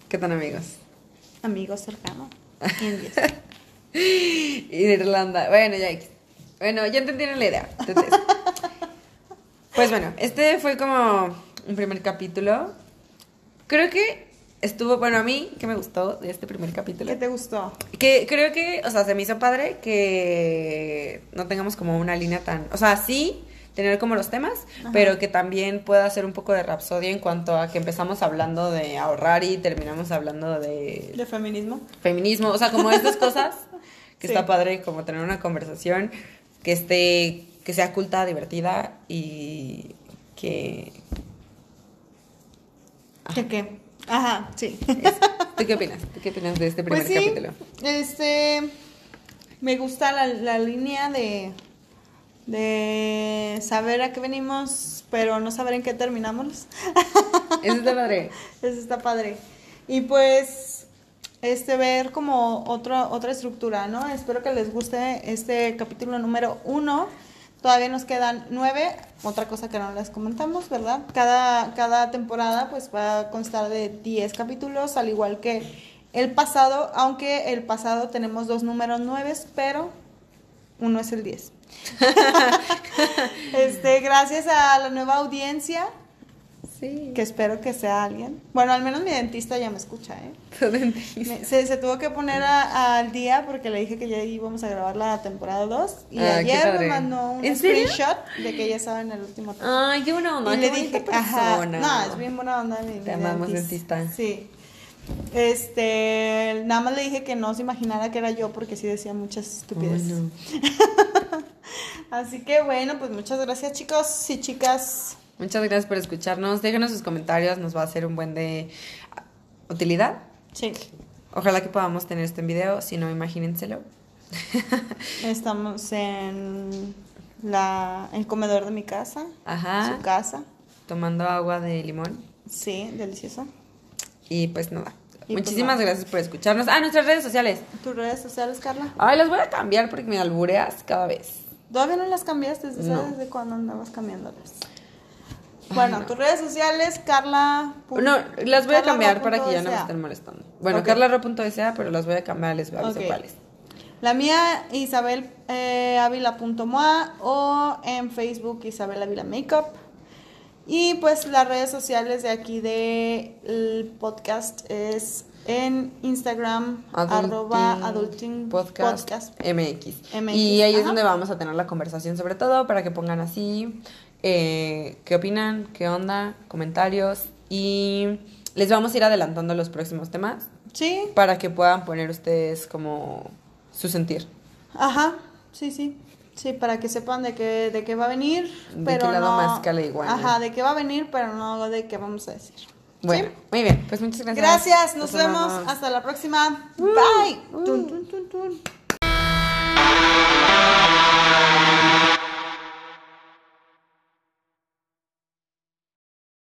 S2: ¿qué tan amigos?
S1: Amigos cercanos. Indios.
S2: Irlanda. Bueno, ya. Bueno, ya entendieron la idea. Entonces, pues bueno, este fue como un primer capítulo. Creo que estuvo, bueno, a mí, que me gustó de este primer capítulo.
S1: ¿Qué te gustó?
S2: Que creo que, o sea, se me hizo padre que no tengamos como una línea tan, o sea, sí tener como los temas, pero que también pueda ser un poco de rapsodia en cuanto a que empezamos hablando de ahorrar y terminamos hablando de
S1: ¿De feminismo?
S2: feminismo, o sea, como estas cosas que
S1: Sí.
S2: está padre como tener una conversación que esté que sea culta, divertida y que
S1: ¿Qué qué? Ajá, sí.
S2: ¿Tú qué opinas? ¿Tú qué opinas de este primer
S1: Pues sí,
S2: capítulo?
S1: este, me gusta la, la línea de, de saber a qué venimos, pero no saber en qué terminamos.
S2: Eso está padre.
S1: Eso está padre. Y pues, este, ver como otra otra estructura, ¿no? Espero que les guste este capítulo número uno. Todavía nos quedan nueve. Otra cosa que no les comentamos, ¿verdad? Cada, cada temporada pues va a constar de 10 capítulos, al igual que el pasado, aunque el pasado tenemos dos números nueves, pero uno es el 10. este, gracias a la nueva audiencia
S2: Sí.
S1: que espero que sea alguien. Bueno, al menos mi dentista ya me escucha, ¿eh?
S2: Tu dentista.
S1: Se, se tuvo que poner a- al día porque le dije que ya íbamos a grabar la temporada 2 y
S2: Ah,
S1: ayer me mandó un screenshot de que ya estaba en el último
S2: Ay, qué buena onda.
S1: y
S2: qué
S1: le dije, ajá, no, es bien buena onda mi, mi
S2: Te amamos, dentista.
S1: Sí. Este, nada más le dije que no se imaginara que era yo porque sí decía muchas estupideces.
S2: Ay, no.
S1: Así que bueno, pues muchas gracias chicos y chicas.
S2: Muchas gracias por escucharnos. Déjenos sus comentarios, nos va a hacer un buen de ah, utilidad.
S1: Sí.
S2: Ojalá que podamos tener esto en video, si no, imagínenselo.
S1: Estamos en la el comedor de mi casa,
S2: Ajá.
S1: su casa.
S2: Tomando agua de limón.
S1: Sí, delicioso.
S2: Y pues nada.
S1: Y pues
S2: Muchísimas
S1: nada.
S2: gracias por escucharnos. Ah, nuestras redes sociales.
S1: ¿Tus redes sociales, Carla?
S2: Ay, las voy a cambiar porque me albureas cada vez.
S1: ¿Todavía no las cambiaste? ¿Sabes
S2: No.
S1: desde cuándo andabas cambiándolas? Bueno, tus redes sociales, Carla.
S2: No, las voy a cambiar
S1: Ro
S2: para que ya no me estén molestando. Bueno,
S1: Ok.
S2: carlaro.sa, pero las voy a cambiar, les aviso
S1: Ok.
S2: cuáles.
S1: La mía, Isabel eh, Ávila.moa o en Facebook Isabel Ávila Makeup. Y pues las redes sociales de aquí del podcast es en Instagram, arroba adulting
S2: podcast,
S1: podcast.
S2: MX.
S1: MX,
S2: Y ahí es
S1: ajá.
S2: donde vamos a tener la conversación sobre todo para que pongan así eh, qué opinan, qué onda, comentarios y les vamos a ir adelantando los próximos temas
S1: Sí,
S2: para que puedan poner ustedes como su sentir.
S1: ajá, sí, sí. Sí, para que sepan de qué, de qué va a venir,
S2: De
S1: pero
S2: qué lado
S1: no...
S2: más cala igual, ¿no?
S1: Ajá, de qué va a venir, pero no de qué vamos a decir.
S2: Bueno,
S1: ¿Sí?
S2: muy bien, pues muchas gracias.
S1: Gracias, nos
S2: Nos
S1: vemos.
S2: amamos.
S1: Hasta la próxima. Bye. Tun, tun, tun, tun.